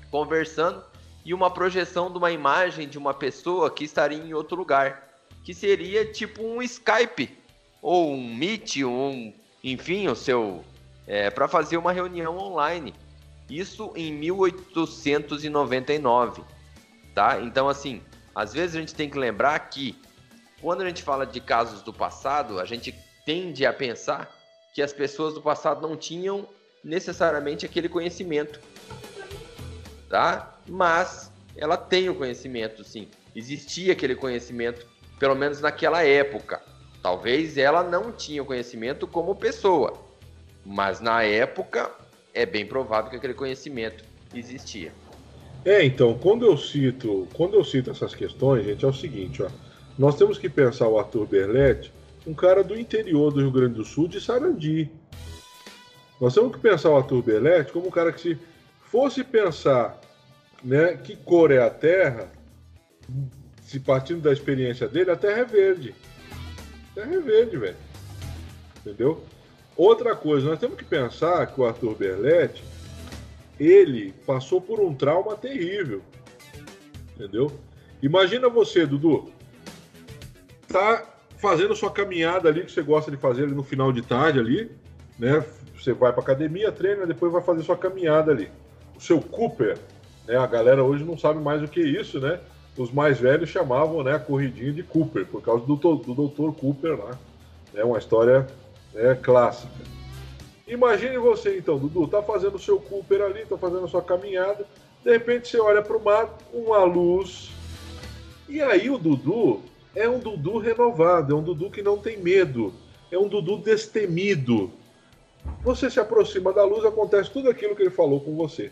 conversando, e uma projeção de uma imagem de uma pessoa que estaria em outro lugar. Que seria tipo um Skype, ou um Meet, um, enfim, o seu. É, para fazer uma reunião online. Isso em 1899, tá? Então, assim, às vezes a gente tem que lembrar que quando a gente fala de casos do passado, a gente tende a pensar que as pessoas do passado não tinham necessariamente aquele conhecimento, tá? Mas ela tem o conhecimento, sim. Existia aquele conhecimento, pelo menos naquela época. Talvez ela não tinha o conhecimento como pessoa, mas na época é bem provável que aquele conhecimento existia. É, então, quando eu cito, quando eu cito essas questões, gente, é o seguinte, ó. Nós temos que pensar o Arthur Berletti, um cara do interior do Rio Grande do Sul, de Sarandi. Nós temos que pensar o Arthur Berletti como um cara que se fosse pensar, né, que cor é a Terra, se partindo da experiência dele, a Terra é verde. A Terra é verde, velho. Entendeu? Outra coisa, nós temos que pensar que o Arthur Berletti, ele passou por um trauma terrível. Entendeu? Imagina você, Dudu, tá fazendo sua caminhada ali que você gosta de fazer no final de tarde ali, né? Você vai para academia, treina, depois vai fazer sua caminhada ali. O seu Cooper, né? A galera hoje não sabe mais o que é isso, né? Os mais velhos chamavam, né, a corridinha de Cooper por causa do, do Dr. Cooper lá. É uma história é clássica. Imagine você então, Dudu, tá fazendo o seu Cooper ali, tá fazendo a sua caminhada, de repente você olha para o mar, uma luz, e aí o Dudu é um Dudu renovado, é um Dudu que não tem medo, é um Dudu destemido. Você se aproxima da luz, acontece tudo aquilo que ele falou com você.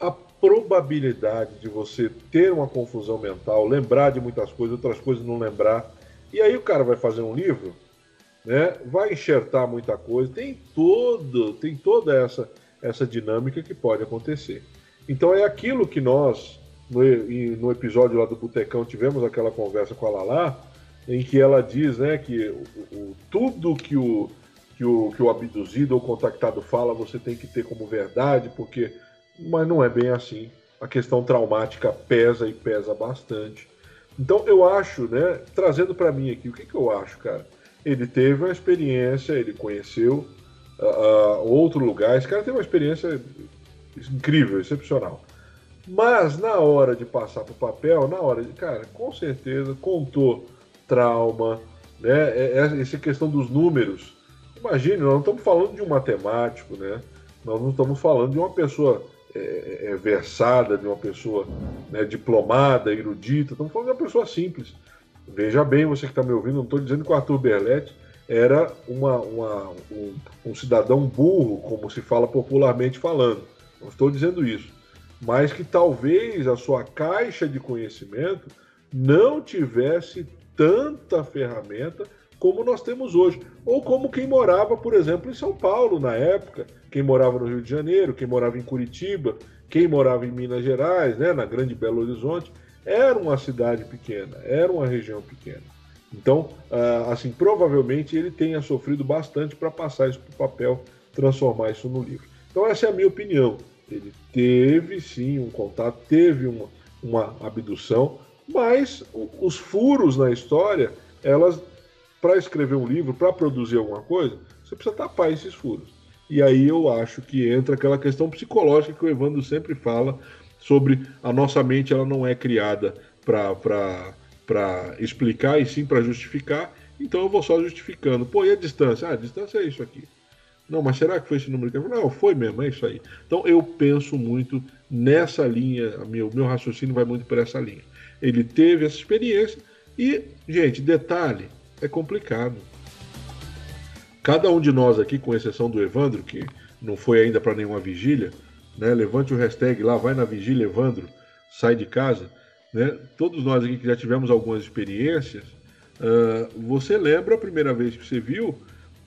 A probabilidade de você ter uma confusão mental, lembrar de muitas coisas, outras coisas não lembrar, e aí o cara vai fazer um livro né? vai enxertar muita coisa, tem todo, tem toda essa, essa dinâmica que pode acontecer. Então é aquilo que nós, no, no episódio lá do Botecão, tivemos aquela conversa com a Lala, em que ela diz né, que o, o, tudo que o, que, o, que o abduzido ou contactado fala você tem que ter como verdade, porque. Mas não é bem assim. A questão traumática pesa e pesa bastante. Então eu acho, né, trazendo para mim aqui, o que, que eu acho, cara? Ele teve uma experiência, ele conheceu uh, uh, outro lugar. Esse cara teve uma experiência incrível, excepcional. Mas na hora de passar para o papel, na hora de, cara, com certeza contou trauma, né? É, é, essa questão dos números. Imagine, nós não estamos falando de um matemático, né? Nós não estamos falando de uma pessoa é, é, é, versada, de uma pessoa né, diplomada, erudita, estamos falando de uma pessoa simples. Veja bem, você que está me ouvindo, não estou dizendo que o Arthur Berletti era uma, uma, um, um cidadão burro, como se fala popularmente falando. Não estou dizendo isso. Mas que talvez a sua caixa de conhecimento não tivesse tanta ferramenta como nós temos hoje. Ou como quem morava, por exemplo, em São Paulo na época, quem morava no Rio de Janeiro, quem morava em Curitiba, quem morava em Minas Gerais, né, na Grande Belo Horizonte, era uma cidade pequena, era uma região pequena. Então, ah, assim, provavelmente ele tenha sofrido bastante para passar isso para o papel, transformar isso no livro. Então, essa é a minha opinião. Ele teve sim um contato, teve uma, uma abdução, mas os furos na história, elas, para escrever um livro, para produzir alguma coisa, você precisa tapar esses furos. E aí eu acho que entra aquela questão psicológica que o Evandro sempre fala sobre a nossa mente, ela não é criada para explicar e sim para justificar. Então eu vou só justificando. Pô, e a distância? Ah, a distância é isso aqui. Não, mas será que foi esse número que eu Não, foi mesmo, é isso aí. Então eu penso muito nessa linha, meu, meu raciocínio vai muito por essa linha. Ele teve essa experiência e, gente, detalhe, é complicado. Cada um de nós aqui, com exceção do Evandro, que não foi ainda para nenhuma vigília, né? Levante o hashtag lá, vai na vigília, Evandro, sai de casa. Né? Todos nós aqui que já tivemos algumas experiências, uh, você lembra a primeira vez que você viu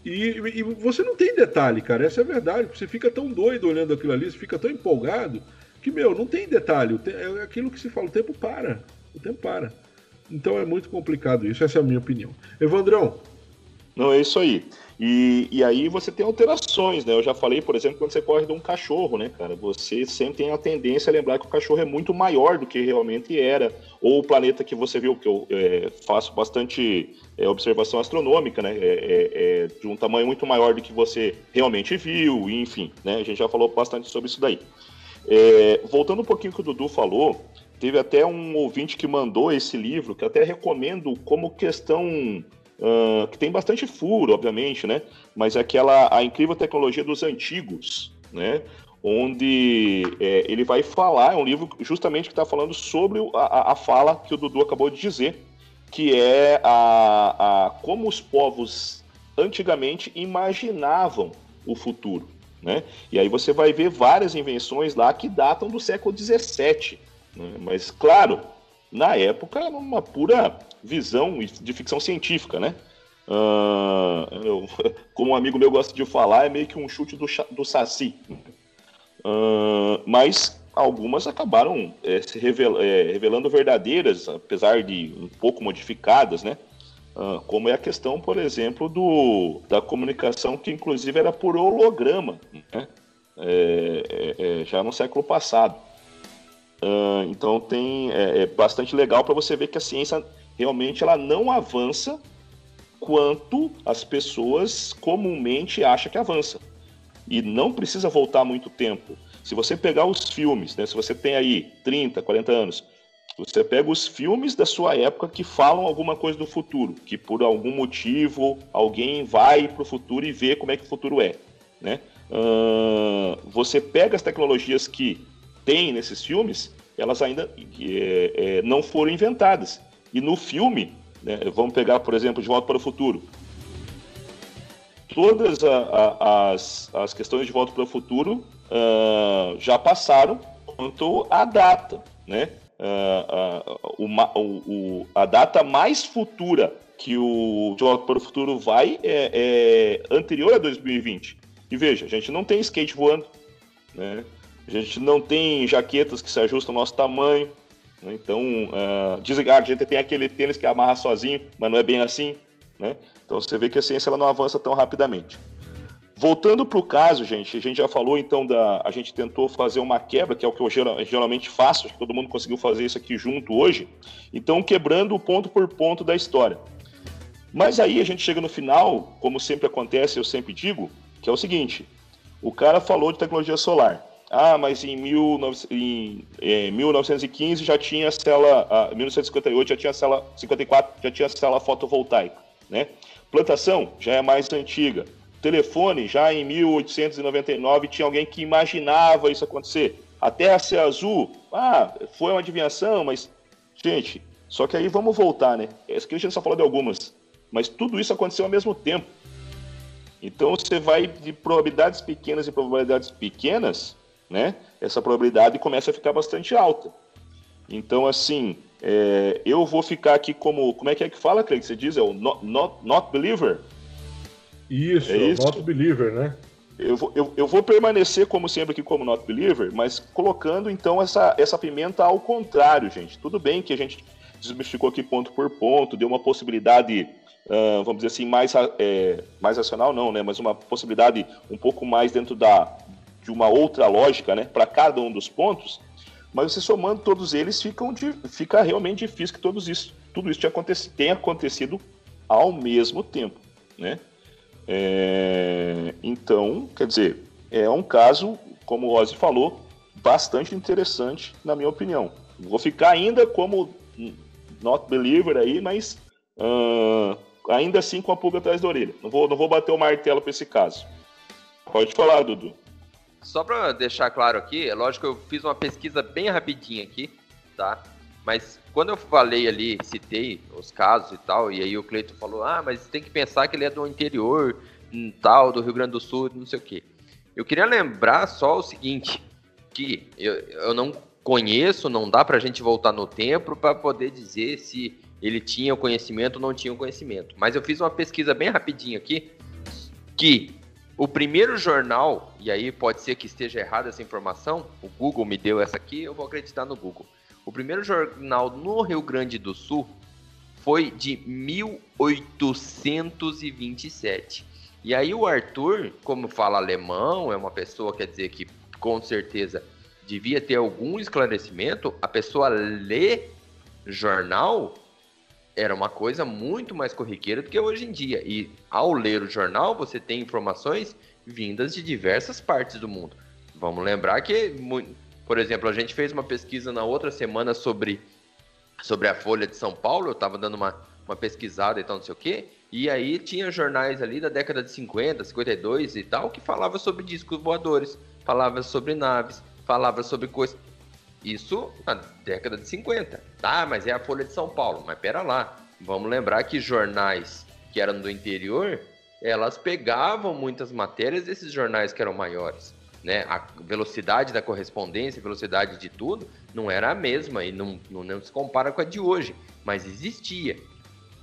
e, e, você não tem detalhe, cara. Essa é a verdade. Você fica tão doido olhando aquilo ali, você fica tão empolgado que, meu, não tem detalhe. É aquilo que se fala, o tempo para. O tempo para. Então é muito complicado isso, essa é a minha opinião. Evandrão. Não, é isso aí. E, e aí você tem alterações, né? Eu já falei, por exemplo, quando você corre de um cachorro, né, cara? Você sempre tem a tendência a lembrar que o cachorro é muito maior do que realmente era. Ou o planeta que você viu, que eu é, faço bastante é, observação astronômica, né? É, é, é, de um tamanho muito maior do que você realmente viu, enfim, né? A gente já falou bastante sobre isso daí. É, voltando um pouquinho que o Dudu falou, Teve até um ouvinte que mandou esse livro, que até recomendo como questão uh, que tem bastante furo, obviamente, né? Mas aquela a incrível tecnologia dos antigos, né? Onde é, ele vai falar, é um livro justamente que está falando sobre a, a fala que o Dudu acabou de dizer, que é a, a como os povos antigamente imaginavam o futuro. Né? E aí você vai ver várias invenções lá que datam do século XVII. Né? Mas, claro, na época era uma pura visão de ficção científica, né? Uh, eu, como um amigo meu gosta de falar, é meio que um chute do, do Saci. Uh, mas algumas acabaram é, se revel, é, revelando verdadeiras, apesar de um pouco modificadas, né? Uh, como é a questão, por exemplo, do, da comunicação que inclusive era por holograma, né? É, é, é já no século passado. Uh, então tem é, é bastante legal para você ver que a ciência realmente ela não avança quanto as pessoas comumente acham que avança. E não precisa voltar muito tempo. Se você pegar os filmes, né, se você tem aí 30, 40 anos, você pega os filmes da sua época que falam alguma coisa do futuro, que por algum motivo alguém vai para o futuro e vê como é que o futuro é. Né? Uh, você pega as tecnologias que tem nesses filmes, elas ainda é, é, não foram inventadas. E no filme, né, vamos pegar, por exemplo, De Volta para o Futuro. Todas a, a, as, as questões de Volta para o Futuro uh, já passaram quanto à data. Né? Uh, uh, uma, o, o, a data mais futura que o De Volta para o Futuro vai é, é anterior a 2020. E veja, a gente não tem skate voando, né? A gente não tem jaquetas que se ajustam ao nosso tamanho. Né? Então, uh, dizem que a gente tem aquele tênis que amarra sozinho, mas não é bem assim. Né? Então você vê que a ciência ela não avança tão rapidamente. Voltando para o caso, gente, a gente já falou então da. A gente tentou fazer uma quebra, que é o que eu geralmente faço, acho que todo mundo conseguiu fazer isso aqui junto hoje. Então, quebrando ponto por ponto da história. Mas aí a gente chega no final, como sempre acontece, eu sempre digo, que é o seguinte: o cara falou de tecnologia solar. Ah, mas em, 19, em, em 1915 já tinha cela, ah, 1958 já tinha cela, 54 já tinha cela fotovoltaica, né? Plantação já é mais antiga. Telefone já em 1899 tinha alguém que imaginava isso acontecer. A Terra ser azul, ah, foi uma adivinhação, mas gente, só que aí vamos voltar, né? Essa aqui a gente só falou de algumas, mas tudo isso aconteceu ao mesmo tempo. Então você vai de probabilidades pequenas e probabilidades pequenas né? Essa probabilidade começa a ficar bastante alta. Então, assim, é, eu vou ficar aqui como. Como é que é que fala, Craig? Você diz? É o not, not, not believer? Isso, é isso? not believer, né? Eu vou, eu, eu vou permanecer, como sempre, aqui como not believer, mas colocando então essa, essa pimenta ao contrário, gente. Tudo bem que a gente desmistificou aqui ponto por ponto, deu uma possibilidade, uh, vamos dizer assim, mais, é, mais racional, não, né? Mas uma possibilidade um pouco mais dentro da, de uma outra lógica né, para cada um dos pontos, mas você somando todos eles, ficam de, fica realmente difícil que todos isso, tudo isso tenha acontecido, tenha acontecido ao mesmo tempo. Né? É, então, quer dizer, é um caso, como o Ozzy falou, bastante interessante, na minha opinião. Vou ficar ainda como not believer aí, mas uh, ainda assim com a pulga atrás da orelha. Não vou, não vou bater o martelo para esse caso. Pode falar, Dudu. Só para deixar claro aqui, é lógico que eu fiz uma pesquisa bem rapidinha aqui, tá? Mas quando eu falei ali, citei os casos e tal, e aí o Cleiton falou: ah, mas tem que pensar que ele é do interior, hum, tal, do Rio Grande do Sul, não sei o quê. Eu queria lembrar só o seguinte: que eu, eu não conheço, não dá para a gente voltar no tempo para poder dizer se ele tinha o conhecimento ou não tinha o conhecimento. Mas eu fiz uma pesquisa bem rapidinho aqui, que o primeiro jornal, e aí pode ser que esteja errada essa informação, o Google me deu essa aqui, eu vou acreditar no Google. O primeiro jornal no Rio Grande do Sul foi de 1827. E aí o Arthur, como fala alemão, é uma pessoa, quer dizer, que com certeza devia ter algum esclarecimento, a pessoa lê jornal era uma coisa muito mais corriqueira do que hoje em dia. E ao ler o jornal, você tem informações vindas de diversas partes do mundo. Vamos lembrar que, por exemplo, a gente fez uma pesquisa na outra semana sobre, sobre a Folha de São Paulo, eu estava dando uma, uma pesquisada e tal, não sei o quê, e aí tinha jornais ali da década de 50, 52 e tal, que falava sobre discos voadores, falava sobre naves, falava sobre coisas. Isso na década de 50. Tá, mas é a Folha de São Paulo. Mas pera lá. Vamos lembrar que jornais que eram do interior, elas pegavam muitas matérias desses jornais que eram maiores. Né? A velocidade da correspondência, velocidade de tudo, não era a mesma e não, não, não se compara com a de hoje, mas existia.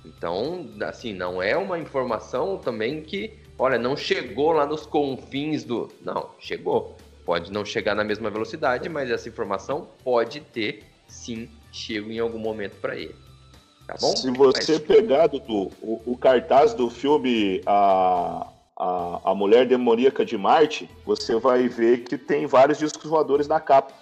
Então, assim, não é uma informação também que, olha, não chegou lá nos confins do. Não, chegou. Pode não chegar na mesma velocidade, mas essa informação pode ter, sim, chego em algum momento para ele. Tá bom? Se você mas... pegar, Dudu, o, o, cartaz do filme a, a, a Mulher Demoníaca de Marte, você vai ver que tem vários discos voadores na capa.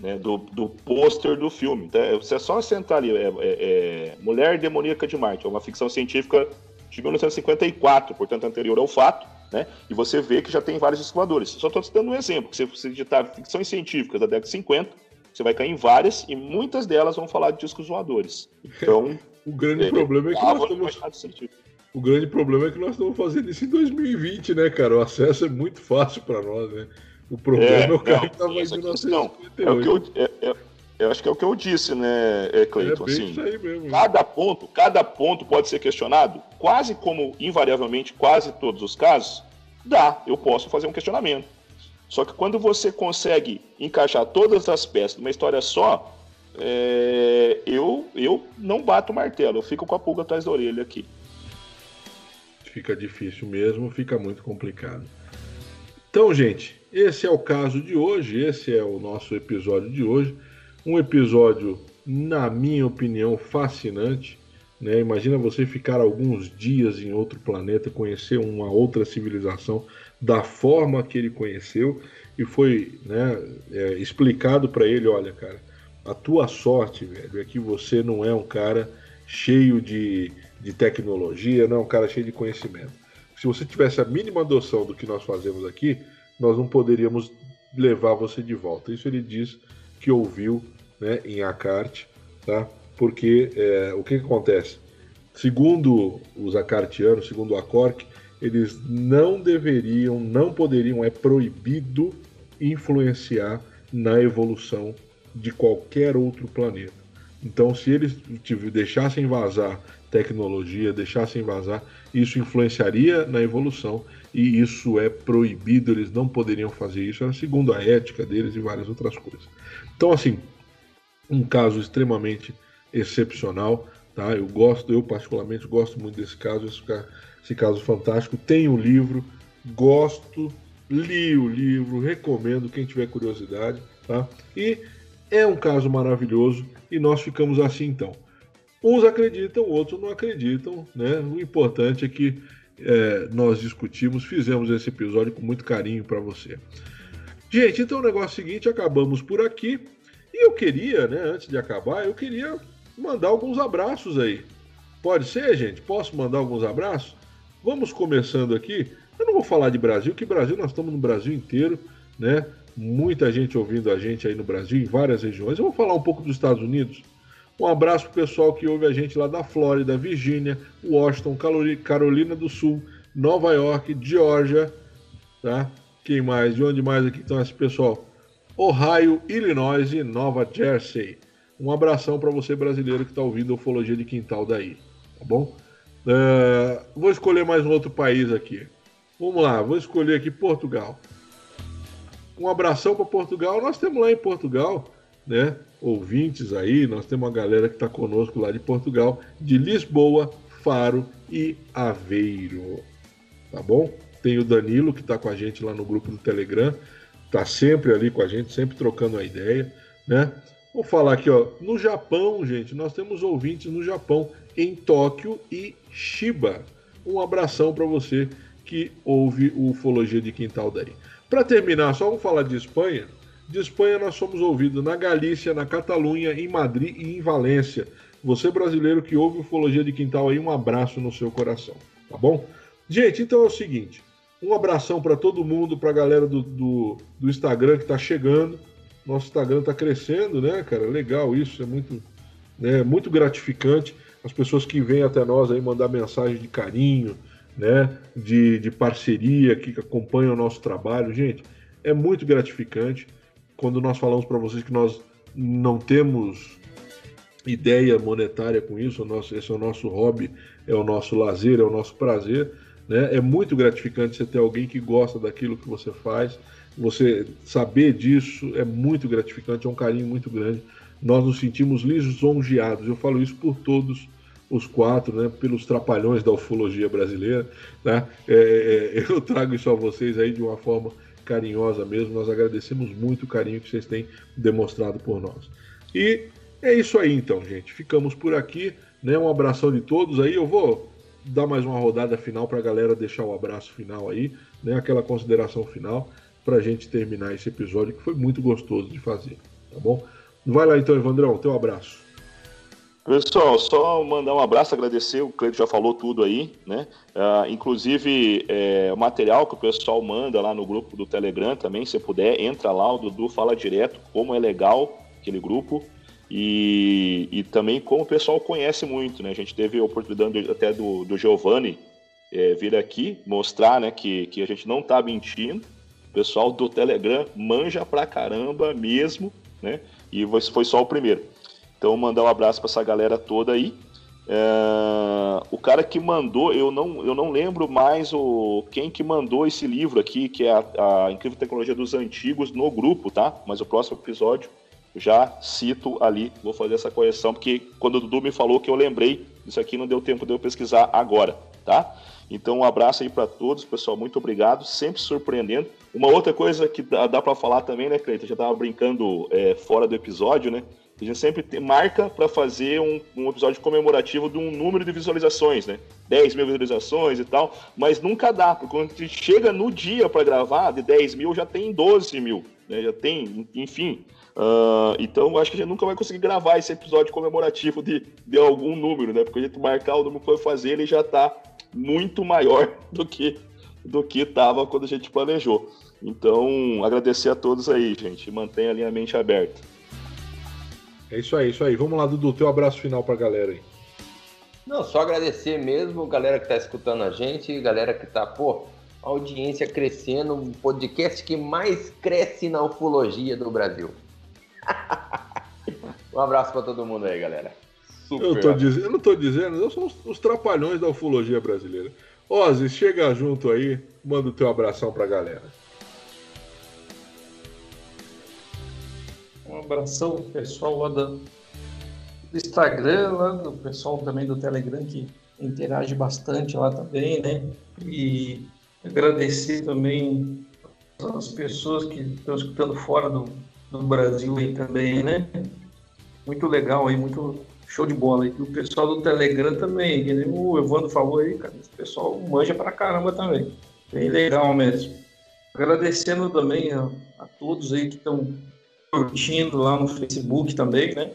Né, do, do pôster do filme. Então, você é só sentar ali, é, é, é, Mulher Demoníaca de Marte, é uma ficção científica de 1954, portanto anterior ao fato, né? E você vê que já tem vários escoadores. Só estou dando um exemplo, que se você digitar ficções científicas da década de 50, você vai cair em várias e muitas delas vão falar de discos voadores. Então, o grande é, problema é que nós estamos o grande problema é que nós estamos fazendo isso em 2020, né, cara? O acesso é muito fácil para nós, né? O problema é, é o cara que estava em 1958. É o que eu, é, é, eu acho que é o que eu disse, né, é, Cleiton? É assim, mesmo, cada ponto, cada ponto pode ser questionado, quase como invariavelmente, quase todos os casos, dá, eu posso fazer um questionamento. Só que quando você consegue encaixar todas as peças numa história só, é, eu, eu não bato o martelo, eu fico com a pulga atrás da orelha aqui. Fica difícil mesmo, fica muito complicado. Então, gente, esse é o caso de hoje, esse é o nosso episódio de hoje. Um episódio, na minha opinião, fascinante. Né? Imagina você ficar alguns dias em outro planeta, conhecer uma outra civilização da forma que ele conheceu e foi né, é, explicado para ele, olha, cara, a tua sorte, velho, é que você não é um cara cheio de, de tecnologia, não é um cara cheio de conhecimento. Se você tivesse a mínima noção do que nós fazemos aqui, nós não poderíamos levar você de volta. Isso ele diz que ouviu né, em Akart, tá? porque é, o que, que, acontece? Segundo os acartianos, segundo o Acorc, eles não deveriam, não poderiam, é proibido influenciar na evolução de qualquer outro planeta. Então, se eles deixassem vazar tecnologia, deixassem vazar, isso influenciaria na evolução e isso é proibido, eles não poderiam fazer isso, segundo a ética deles e várias outras coisas. Então, assim, um caso extremamente excepcional, tá? Eu gosto, eu particularmente gosto muito desse caso, esse, esse caso fantástico. Tenho o livro, gosto, li o livro, recomendo quem tiver curiosidade, tá? E é um caso maravilhoso e nós ficamos assim então. Uns acreditam, outros não acreditam, né? O importante é que é, nós discutimos, fizemos esse episódio com muito carinho para você. Gente, então o negócio é seguinte, acabamos por aqui. E eu queria, né, antes de acabar, eu queria mandar alguns abraços aí. Pode ser, gente? Posso mandar alguns abraços? Vamos começando aqui. Eu não vou falar de Brasil, que Brasil nós estamos no Brasil inteiro, né? Muita gente ouvindo a gente aí no Brasil, em várias regiões. Eu vou falar um pouco dos Estados Unidos. Um abraço pro pessoal que ouve a gente lá da Flórida, Virgínia, Washington, Carolina do Sul, Nova York, Geórgia, tá? Quem mais? De onde mais aqui estão esse pessoal? Ohio, Illinois e Nova Jersey. Um abração para você brasileiro que está ouvindo a Ufologia de Quintal daí, tá bom? Uh, vou escolher mais um outro país aqui. Vamos lá, vou escolher aqui Portugal. Um abração para Portugal. Nós temos lá em Portugal, né? Ouvintes aí, nós temos uma galera que está conosco lá de Portugal, de Lisboa, Faro e Aveiro. Tá bom? Tem o Danilo que está com a gente lá no grupo do Telegram, tá sempre ali com a gente, sempre trocando a ideia, né? Vou falar aqui, ó, no Japão, gente, nós temos ouvintes no Japão, em Tóquio e Shiba. Um abração para você que ouve o Ufologia de Quintal daí. Para terminar, só vamos falar de Espanha. De Espanha nós somos ouvidos na Galícia, na Catalunha, em Madrid e em Valência. Você brasileiro que ouve Ufologia de Quintal aí, um abraço no seu coração, tá bom? Gente, então é o seguinte, um abração para todo mundo, para a galera do, do, do, Instagram que está chegando. Nosso Instagram está crescendo, né, cara? Legal isso, é muito, né, muito gratificante. As pessoas que vêm até nós aí mandar mensagem de carinho, né, de, de parceria, que acompanham o nosso trabalho. Gente, é muito gratificante quando nós falamos para vocês que nós não temos ideia monetária com isso, nosso, esse é o nosso hobby, é o nosso lazer, é o nosso prazer. Né? É muito gratificante você ter alguém que gosta daquilo que você faz. Você saber disso é muito gratificante, é um carinho muito grande. Nós nos sentimos lisonjeados. Eu falo isso por todos os quatro, né, pelos trapalhões da ufologia brasileira. Né? É, é, eu trago isso a vocês aí de uma forma carinhosa mesmo. Nós agradecemos muito o carinho que vocês têm demonstrado por nós. E é isso aí então, gente. Ficamos por aqui. Né? Um abração de todos aí. Eu vou dar mais uma rodada final para a galera deixar o abraço final aí, né? aquela consideração final para a gente terminar esse episódio que foi muito gostoso de fazer, tá bom? Vai lá então, Evandrão, teu abraço. Pessoal, só mandar um abraço, agradecer, o Cleiton já falou tudo aí, né? Uh, inclusive, é, o material que o pessoal manda lá no grupo do Telegram também, se puder, entra lá, o Dudu fala direto como é legal aquele grupo e, e também como o pessoal conhece muito, né? A gente teve a oportunidade até do, do Giovanni é, vir aqui mostrar, né, que, que a gente não tá mentindo, o pessoal do Telegram manja pra caramba mesmo, né? E foi só o primeiro. Então, mandar um abraço para essa galera toda aí. É, o cara que mandou, eu não, eu não lembro mais o quem que mandou esse livro aqui, que é a, a Incrível Tecnologia dos Antigos, no grupo, tá? Mas o próximo episódio já cito ali, vou fazer essa correção, porque quando o Dudu me falou que eu lembrei, isso aqui não deu tempo de eu pesquisar agora, tá? Então, um abraço aí para todos, pessoal. Muito obrigado. Sempre surpreendendo. Uma outra coisa que dá, dá para falar também, né, Cleiton? Já tava brincando é, fora do episódio, né? A gente sempre tem, marca para fazer um, um, episódio comemorativo de um número de visualizações, né? 10 mil visualizações e tal, mas nunca dá, porque quando a gente chega no dia para gravar, de 10 mil já tem 12 mil, né? Já tem, enfim. Uh, então acho que a gente nunca vai conseguir gravar esse episódio comemorativo de, de algum número, né? Porque a gente marcar o número que foi fazer, ele já está muito maior do que do que estava quando a gente planejou. Então, agradecer a todos aí, gente. Mantenha a linha mente aberta. É isso aí, isso aí. Vamos lá, Dudu, teu abraço final para a galera aí. Não, só agradecer mesmo, galera que está escutando a gente, galera que está, pô, audiência crescendo, um podcast que mais cresce na ufologia do Brasil. um abraço para todo mundo aí, galera. Super eu, tô dizendo, eu não estou dizendo, eu sou os, os, trapalhões da ufologia brasileira. Ozzy, chega junto aí, manda o teu abração para a galera. Abração pessoal lá do, Instagram, lá do pessoal também do Telegram que interage bastante lá também, né? E agradecer também as pessoas que estão escutando fora do, do Brasil aí também, né? Muito legal aí, muito show de bola. E o pessoal do Telegram também, que o Evandro falou aí, cara, o pessoal manja pra caramba também. Bem legal mesmo. Agradecendo também a, a todos aí que estão curtindo lá no Facebook também, né?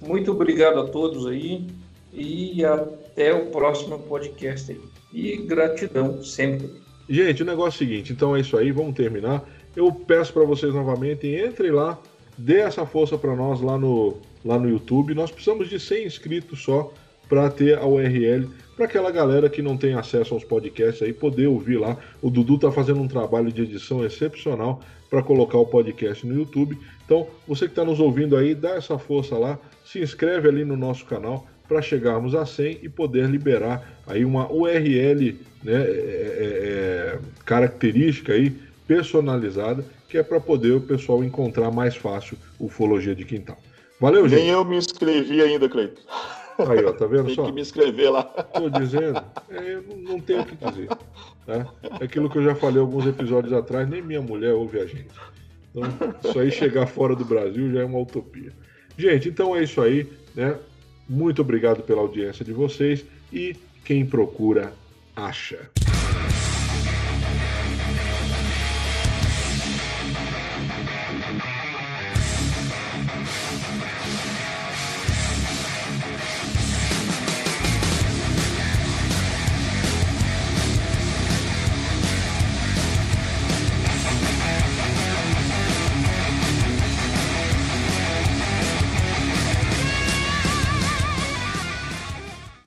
Muito obrigado a todos aí e até o próximo podcast aí. E gratidão sempre. Gente, o negócio é o seguinte, então é isso aí, vamos terminar. Eu peço para vocês novamente, entrem lá, dê essa força para nós lá no, lá no YouTube. Nós precisamos de 100 inscritos só para ter a URL para aquela galera que não tem acesso aos podcasts aí poder ouvir lá. O Dudu está fazendo um trabalho de edição excepcional para colocar o podcast no YouTube. Então, você que está nos ouvindo aí, dá essa força lá, se inscreve ali no nosso canal para chegarmos a 100 e poder liberar aí uma URL né, é, é, é, característica aí personalizada que é para poder o pessoal encontrar mais fácil ufologia de quintal. Valeu, gente. Nem eu me inscrevi ainda, Cleiton. Aí, ó, tá vendo Tem só? Tem que me inscrever lá. Tô dizendo, é, não, tenho o que dizer. Tá? É aquilo que eu já falei alguns episódios atrás, nem minha mulher ouve a gente. Então, isso aí chegar fora do Brasil já é uma utopia. Gente, então é isso aí, né? Muito obrigado pela audiência de vocês e quem procura, acha.